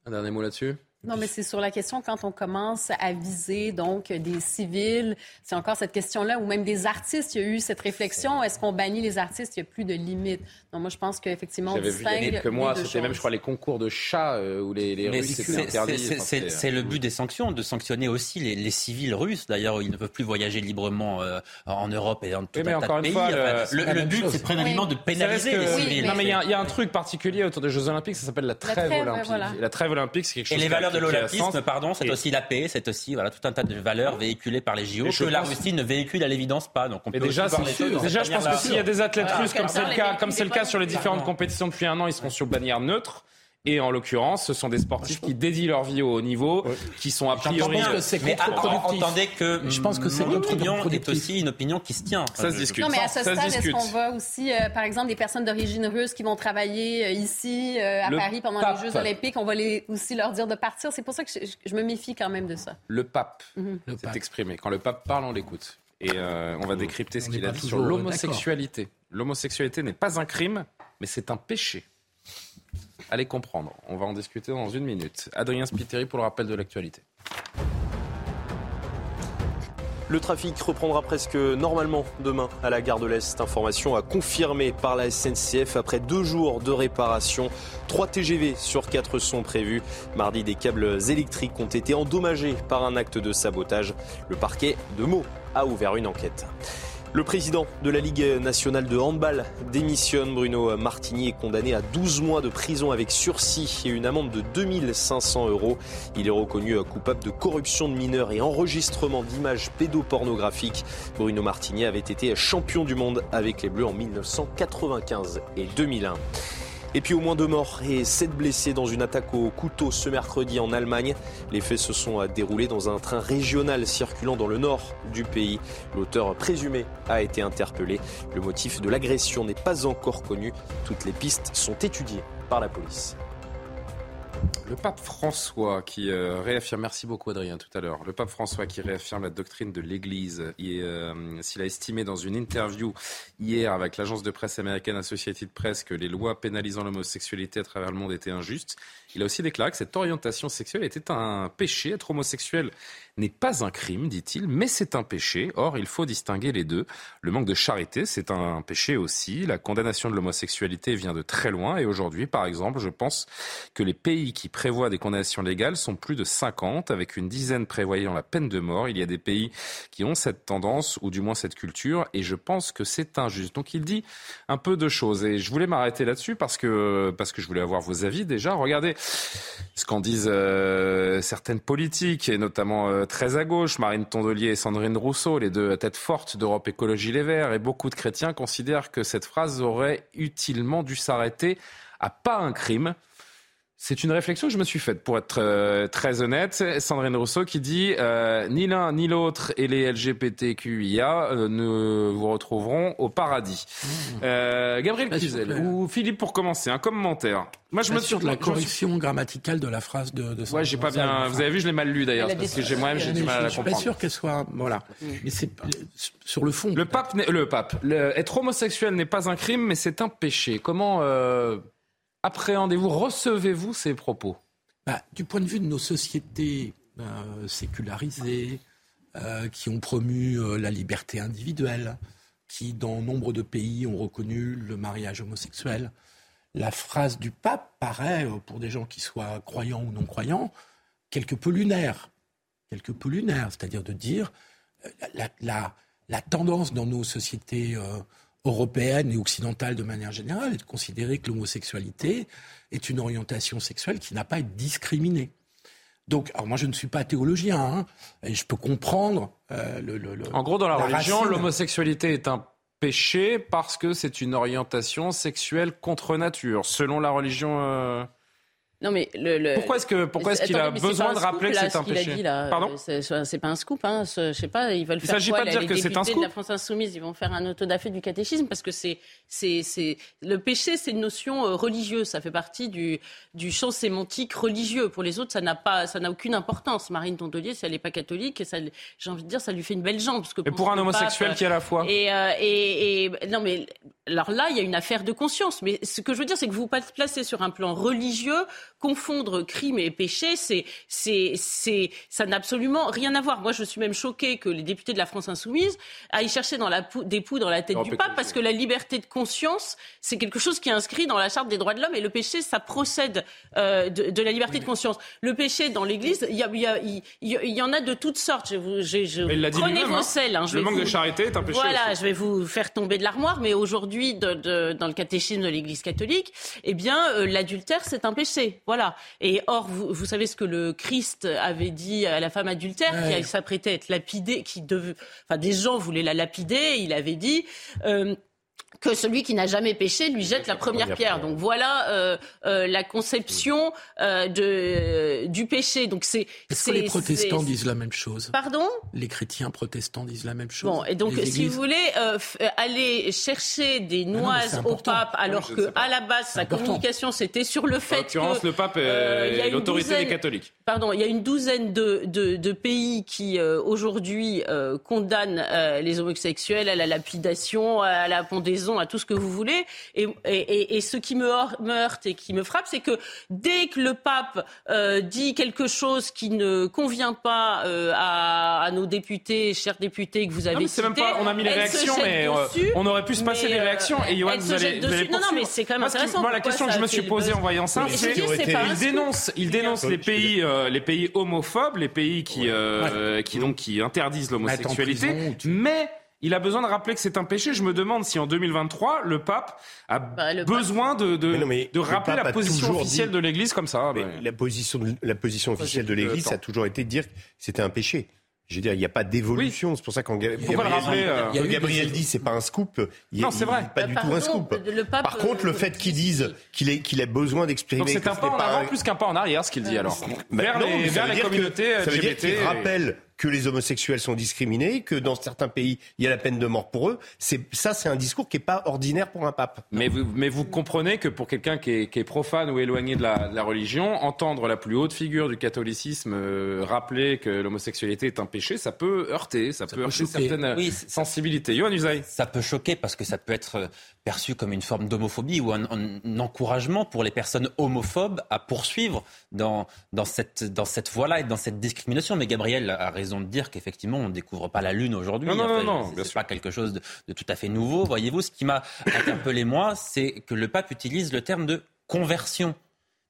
Un dernier mot là-dessus? Non, mais c'est sur la question quand on commence à viser donc des civils. C'est encore cette question-là, ou même des artistes. Il y a eu cette réflexion. Est-ce qu'on bannit les artistes? Il n'y a plus de limite. Non, moi, je pense qu'effectivement, J'avais vu il y a quelques mois, c'était même, je crois, les concours de chats euh, où les, les Russes. C'est le but des sanctions, de sanctionner aussi les, civils russes. D'ailleurs, ils ne peuvent plus voyager librement euh, en Europe et dans tout mais un encore une Fois, le, but, c'est précisément de pénaliser les civils. Non, mais il y, a un truc particulier autour des Jeux Olympiques, ça s'appelle la trêve, olympique. La trêve olympique, c'est quelque chose. Valeurs de l'olympisme, pardon, c'est aussi la paix, c'est aussi voilà, tout un tas de valeurs véhiculées par les JO que la Russie ne véhicule à l'évidence pas. Donc on peut déjà, déjà je pense que s'il y a des athlètes russes, comme c'est le cas, comme c'est le cas sur les différentes compétitions depuis un an, ils seront sur bannière neutre. Et en l'occurrence, ce sont des sportifs qui dédient leur vie au haut niveau, qui sont a priori. Que c'est entendez que je pense que c'est mon opinion est aussi une opinion qui se tient. Ça se discute. Non, mais à ce stade, est-ce qu'on voit aussi, euh, par exemple, des personnes d'origine russe qui vont travailler euh, ici euh, à Paris pendant les Jeux Olympiques, on va les, aussi leur dire de partir. C'est pour ça que je, me méfie quand même de ça. Le pape mhm. s'est exprimé. Quand le pape parle, on l'écoute. Et on va décrypter ce qu'il a dit sur l'homosexualité. L'homosexualité n'est pas un crime, mais c'est un péché. Allez comprendre. On va en discuter dans une minute. Adrien Spiteri pour le rappel de l'actualité. Le trafic reprendra presque normalement demain à la gare de l'Est. Information à confirmer par la SNCF après deux jours de réparation. Trois TGV sur quatre sont prévus. Mardi, des câbles électriques ont été endommagés par un acte de sabotage. Le parquet de Meaux a ouvert une enquête. Le président de la Ligue nationale de handball démissionne. Bruno Martini est condamné à 12 mois de prison avec sursis et une amende de 2500 euros. Il est reconnu coupable de corruption de mineurs et enregistrement d'images pédopornographiques. Bruno Martini avait été champion du monde avec les Bleus en 1995 et 2001. Et puis au moins deux morts et sept blessés dans une attaque au couteau ce mercredi en Allemagne. Les faits se sont déroulés dans un train régional circulant dans le nord du pays. L'auteur présumé a été interpellé. Le motif de l'agression n'est pas encore connu. Toutes les pistes sont étudiées par la police. Le pape François qui euh, réaffirme, merci beaucoup Adrien tout à l'heure, le pape François qui réaffirme la doctrine de l'Église. Euh, s'il a estimé dans une interview hier avec l'agence de presse américaine Associated Press que les lois pénalisant l'homosexualité à travers le monde étaient injustes, il a aussi déclaré que cette orientation sexuelle était un péché. Être homosexuel n'est pas un crime, dit-il, mais c'est un péché. Or, il faut distinguer les deux. Le manque de charité, c'est un péché aussi. La condamnation de l'homosexualité vient de très loin. Et aujourd'hui, par exemple, je pense que les pays qui prévoient des condamnations légales sont plus de 50, avec une dizaine prévoyant la peine de mort. Il y a des pays qui ont cette tendance, ou du moins cette culture, et je pense que c'est injuste. Donc il dit un peu de choses. Et je voulais m'arrêter là-dessus parce que, parce que je voulais avoir vos avis déjà. Regardez ce qu'en disent euh, certaines politiques, et notamment euh, très à gauche, Marine Tondelier et Sandrine Rousseau, les deux têtes fortes d'Europe Écologie Les Verts, et beaucoup de chrétiens considèrent que cette phrase aurait utilement dû s'arrêter à pas un crime. C'est une réflexion que je me suis faite, pour être euh, très honnête. Sandrine Rousseau qui dit euh, ni l'un ni l'autre et les LGBTQIA euh, ne vous retrouveront au paradis. Mmh. Gabriel Cluzel ou Philippe pour commencer, un commentaire. Moi, je me suis de la correction grammaticale de la phrase de. de ouais, j'ai pas bien. Vous avez vu, je l'ai mal lu d'ailleurs parce que j'ai moi-même j'ai du mal à la comprendre. Je suis pas sûr qu'elle soit voilà. Mmh. Mais c'est sur le fond. Le pape, le pape, être homosexuel n'est pas un crime, mais c'est un péché. Comment appréhendez-vous, recevez-vous ces propos? Bah, Du point de vue de nos sociétés euh, sécularisées, euh, qui ont promu euh, la liberté individuelle, qui dans nombre de pays ont reconnu le mariage homosexuel, la phrase du pape paraît, pour des gens qui soient croyants ou non croyants, quelque peu lunaire. Quelque peu lunaire, c'est-à-dire de dire la, tendance dans nos sociétés européenne et occidentale de manière générale est de considérer que l'homosexualité est une orientation sexuelle qui n'a pas à être discriminée. Donc, alors moi je ne suis pas théologien, hein, et je peux comprendre euh, le, En gros, dans la, religion, l'homosexualité est un péché parce que c'est une orientation sexuelle contre nature, selon la religion. Euh, non mais le, pourquoi est-ce que pourquoi est-ce qu'il a besoin de rappeler que c'est un péché Pardon C'est pas un scoup, hein. Je sais pas, ils veulent faire. Il s'agit pas de dire que c'est un scoop. de la France insoumise, ils vont faire un autodafé du catéchisme parce que c'est c'est c'est le péché, c'est une notion euh, religieuse. Ça fait partie du du champ sémantique religieux. Pour les autres, ça n'a pas ça n'a aucune importance. Marine Tondelier, si elle n'est pas catholique, ça j'ai envie de dire, ça lui fait une belle jambe parce que. Et pour un homosexuel qui à la foi. Et, euh, et, et non mais alors là, il y a une affaire de conscience. Mais ce que je veux dire, c'est que vous placez sur un plan religieux, confondre crime et péché, c'est, c'est, c'est, ça n'a absolument rien à voir. Moi, je suis même choquée que les députés de la France insoumise aillent chercher dans la des poux dans la tête du pape, parce que la liberté de conscience, c'est quelque chose qui est inscrit dans la charte des droits de l'homme, et le péché, ça procède euh, de, la liberté de conscience. Le péché dans l'Église, il y, y, y, en a de toutes sortes. Je vous, je, je prenez vos hein. selles. Hein, le manque de charité est un péché. Voilà, je vais vous faire tomber de l'armoire, mais aujourd'hui de, dans le catéchisme de l'Église catholique, eh bien, euh, l'adultère, c'est un péché. Voilà. Et or, vous, vous, savez ce que le Christ avait dit à la femme adultère qui s'apprêtait à être lapidée, qui devait, enfin, des gens voulaient la lapider. Il avait dit. Euh, que celui qui n'a jamais péché lui jette la première pierre. Donc voilà euh, euh, la conception euh, de, du péché. Donc c'est. Est-ce que les protestants disent la même chose? Pardon? Les chrétiens protestants disent la même chose? Bon, et donc si vous voulez aller chercher des noises au pape, alors que à la base sa communication c'était sur le fait en l'occurrence, le pape est l'autorité des catholiques. Pardon, il y a une douzaine de, de, de pays qui aujourd'hui condamnent les homosexuels à la lapidation, à la pendaison à tout ce que vous voulez. Et, et, et ce qui me heurte et qui me frappe, c'est que dès que le pape euh, dit quelque chose qui ne convient pas euh, à, à, nos députés, chers députés que vous avez cités, même pas, on a mis les réactions, mais euh, on aurait pu se passer des réactions. Et Johan, vous allez, vous allez Non, non, mais c'est quand même intéressant. Moi, la question que je me suis posée en voyant ça, c'est il dénonce, il dénonce les pays, les pays homophobes, les pays qui, qui donc qui interdisent l'homosexualité, mais il a besoin de rappeler que c'est un péché. Je me demande si en 2023, le pape a bah, besoin de, de, de rappeler la position officielle de l'Église comme ça. La, position, la position officielle de l'Église, ça a toujours été de dire que c'était un péché. Je veux dire, il n'y a pas d'évolution. C'est pour ça quand Gabriel, euh, Gabriel dit c'est pas un scoop, il non, c'est vrai. pas du tout un scoop. Par contre, le fait qu'il dise qu'il ait, qu'il ait besoin d'exprimer. c'est un pas en avant plus qu'un pas en arrière, ce qu'il dit alors. vers les, vers les communautés LGBT. Ça veut dire qu'il rappelle que les homosexuels sont discriminés, que dans certains pays, il y a la peine de mort pour eux. C'est, ça, c'est un discours qui n'est pas ordinaire pour un pape. Mais vous, mais vous comprenez que pour quelqu'un qui est, qui est, profane ou éloigné de la, de la, religion, entendre la plus haute figure du catholicisme euh, rappeler que l'homosexualité est un péché, ça peut heurter, ça, ça peut, heurter certaines oui, sensibilités. Yohann Usaï. Ça peut choquer parce que ça peut être euh, perçu comme une forme d'homophobie ou un, un, encouragement pour les personnes homophobes à poursuivre dans, dans cette, dans cette voie-là et dans cette discrimination. Mais Gabriel a raison de dire qu'effectivement, on ne découvre pas la Lune aujourd'hui. Non, non, enfin, non, non C'est pas quelque chose de, de, tout à fait nouveau. Voyez-vous, ce qui m'a interpellé, moi, c'est que le pape utilise le terme de conversion.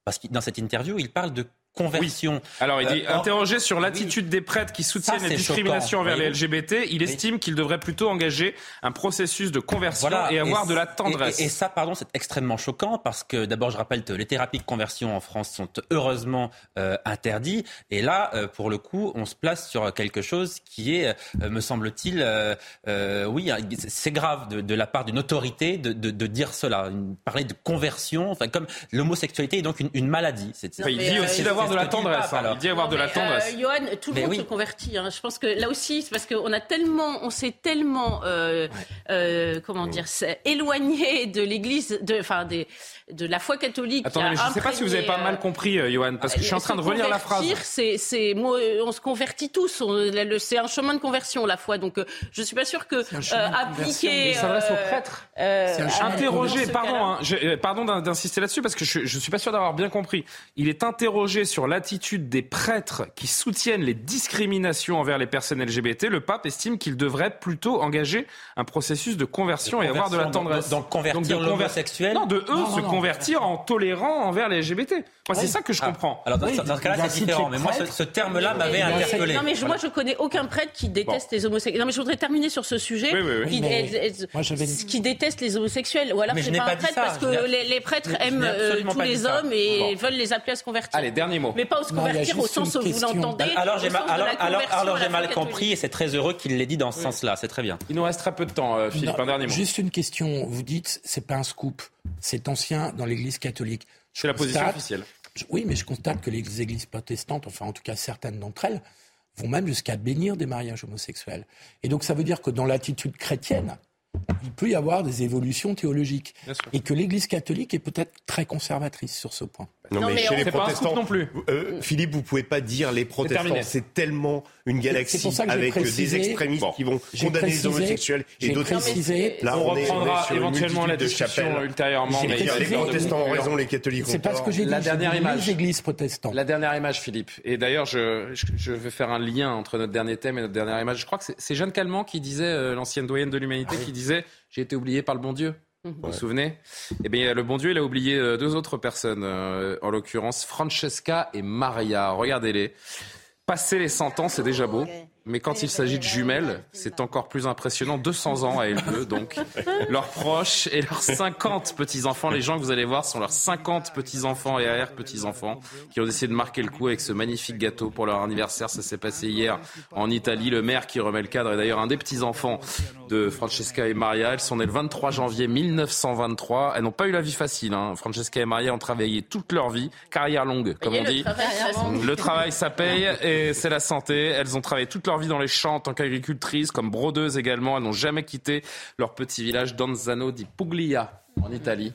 Parce que dans cette interview, il parle de conversion. Alors, il dit, euh, interrogé sur l'attitude des prêtres qui soutiennent les discriminations envers les LGBT, il estime qu'il devrait plutôt engager un processus de conversion et avoir de la tendresse. Et, et, ça, pardon, c'est extrêmement choquant parce que d'abord, je rappelle que les thérapies de conversion en France sont heureusement euh, interdites. Et là, euh, pour le coup, on se place sur quelque chose qui est, euh, me semble-t-il, euh, oui, c'est grave de, de, la part d'une autorité de, de, de, dire cela. Parler de conversion, enfin, comme l'homosexualité est donc une, une maladie. Il dit aussi d'avoir de la tendresse. Hein. Il dit avoir de la tendresse. Euh, Johan, tout le monde se convertit. Hein. Je pense que là aussi, c'est parce qu'on a tellement, on s'est tellement, euh, euh, comment dire, éloigné de l'Église, de, enfin des de la foi catholique. Attendez, je ne sais pas si vous avez pas mal compris, euh, Johan, parce que je suis en train de relire la phrase. C'est, c'est, on se convertit tous. c'est un chemin de conversion, la foi. Donc, je suis pas sûr que euh, appliquer. S'adresse aux prêtres. Euh, interrogé, pardon, hein, je, pardon d'insister là-dessus, parce que je, je suis pas sûr d'avoir bien compris. Il est interrogé sur l'attitude des prêtres qui soutiennent les discriminations envers les personnes LGBT. Le pape estime qu'il devrait plutôt engager un processus de conversion, et avoir de la tendresse. Donc, convertir l'homosexuel. Non, de eux non, se convertir en tolérant envers les LGBT. Moi, c'est ça que je comprends. Alors, dans, oui, dans ce cas-là, c'est différent. Mais moi, ce, ce terme-là m'avait interpellé. Non, mais je, moi, je connais aucun prêtre qui déteste bon. les homosexuels. Non, mais je voudrais terminer sur ce sujet. Oui, oui, oui. Qui, mais... moi, qui, déteste les homosexuels. Ou alors, c'est pas, pas un prêtre parce que les, les, prêtres aiment euh, tous les hommes et veulent les appeler à se convertir. Allez, dernier mot. Mais pas à se convertir au sens où vous l'entendez. Alors, j'ai mal compris et c'est très heureux qu'il l'ait dit dans ce sens-là. C'est très bien. Il nous reste très peu de temps, euh, Philippe. Un dernier mot. Juste une question. Vous dites, c'est pas un scoop. C'est ancien dans l'Église catholique. C'est la position officielle. Oui, mais je constate que les églises protestantes, enfin en tout cas certaines d'entre elles, vont même jusqu'à bénir des mariages homosexuels. Et donc ça veut dire que dans l'attitude chrétienne, il peut y avoir des évolutions théologiques. Et que l'Église catholique est peut-être très conservatrice sur ce point. Non, non mais, mais, chez les protestants, non plus. Euh, Philippe, vous pouvez pas dire les protestants. C'est tellement une galaxie avec précisé, des extrémistes bon, qui vont condamner précisé, les homosexuels et d'autres. Là, on, on reprendra est, éventuellement la discussion ultérieurement. Mais les protestants ont raison, les catholiques ont C'est pas ce que j'ai dit. La dernière image. Les églises protestantes. La dernière image, Philippe. Et d'ailleurs, je, je vais faire un lien entre notre dernier thème et notre dernière image. Je crois que c'est Jeanne Calment qui disait, euh, l'ancienne doyenne de l'humanité, qui disait j'ai été oublié par le bon Dieu. Vous vous souvenez? Eh bien, le bon Dieu, il a oublié deux autres personnes, euh, en l'occurrence Francesca et Maria. Regardez-les. Passer les 100 ans, c'est déjà beau. Mais quand il s'agit de jumelles, c'est encore plus impressionnant. 200 ans à L2, donc. Leurs proches et leurs 50 petits-enfants. Les gens que vous allez voir sont leurs 50 petits-enfants et arrière-petits-enfants qui ont décidé de marquer le coup avec ce magnifique gâteau pour leur anniversaire. Ça s'est passé hier en Italie. Le maire qui remet le cadre est d'ailleurs un des petits-enfants de Francesca et Maria. Elles sont nées le 23 janvier 1923. Elles n'ont pas eu la vie facile. Hein. Francesca et Maria ont travaillé toute leur vie. Carrière longue, comme on dit. Le travail, ça paye et c'est la santé. Elles ont travaillé toute leur vie dans les champs en tant qu'agricultrices, comme brodeuses également. Elles n'ont jamais quitté leur petit village d'Anzano di Puglia, en Italie.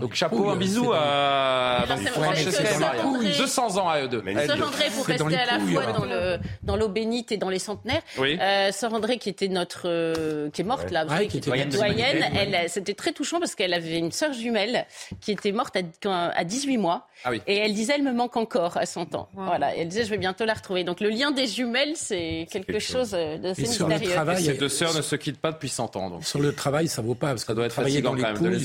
Donc chapeau, un bisou à Francesca et Maria. 200 ans à eux deux. Sœur André, pour rester à la fois dans, le, dans l'eau bénite et dans les centenaires, oui. euh, Sœur André qui était notre, euh, qui est morte là, ouais, qui était doyenne, doyenne elle, c'était très touchant parce qu'elle avait une sœur jumelle qui était morte à, à 18 mois. Ah oui. Et elle disait, elle me manque encore à 100 ans. Wow. Voilà. Et elle disait, je vais bientôt la retrouver. Donc le lien des jumelles, c'est quelque, quelque, chose d'assez mystérieux. Travail, Ces deux sœurs ne se quittent pas depuis 100 ans. Donc. Sur le travail, ça vaut pas parce que ça doit être fatigant quand même de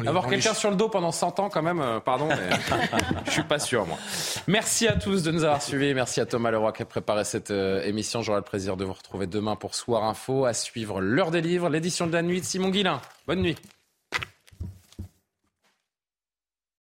les avoir. Avoir quelqu'un sur le dos pendant 100 ans, quand même, euh, pardon, mais je suis pas sûr, moi. Merci à tous de nous avoir suivis. Merci à Thomas Leroy qui a préparé cette euh, émission. J'aurai le plaisir de vous retrouver demain pour Soir Info. À suivre l'heure des livres, l'édition de la nuit de Simon Guillain. Bonne nuit.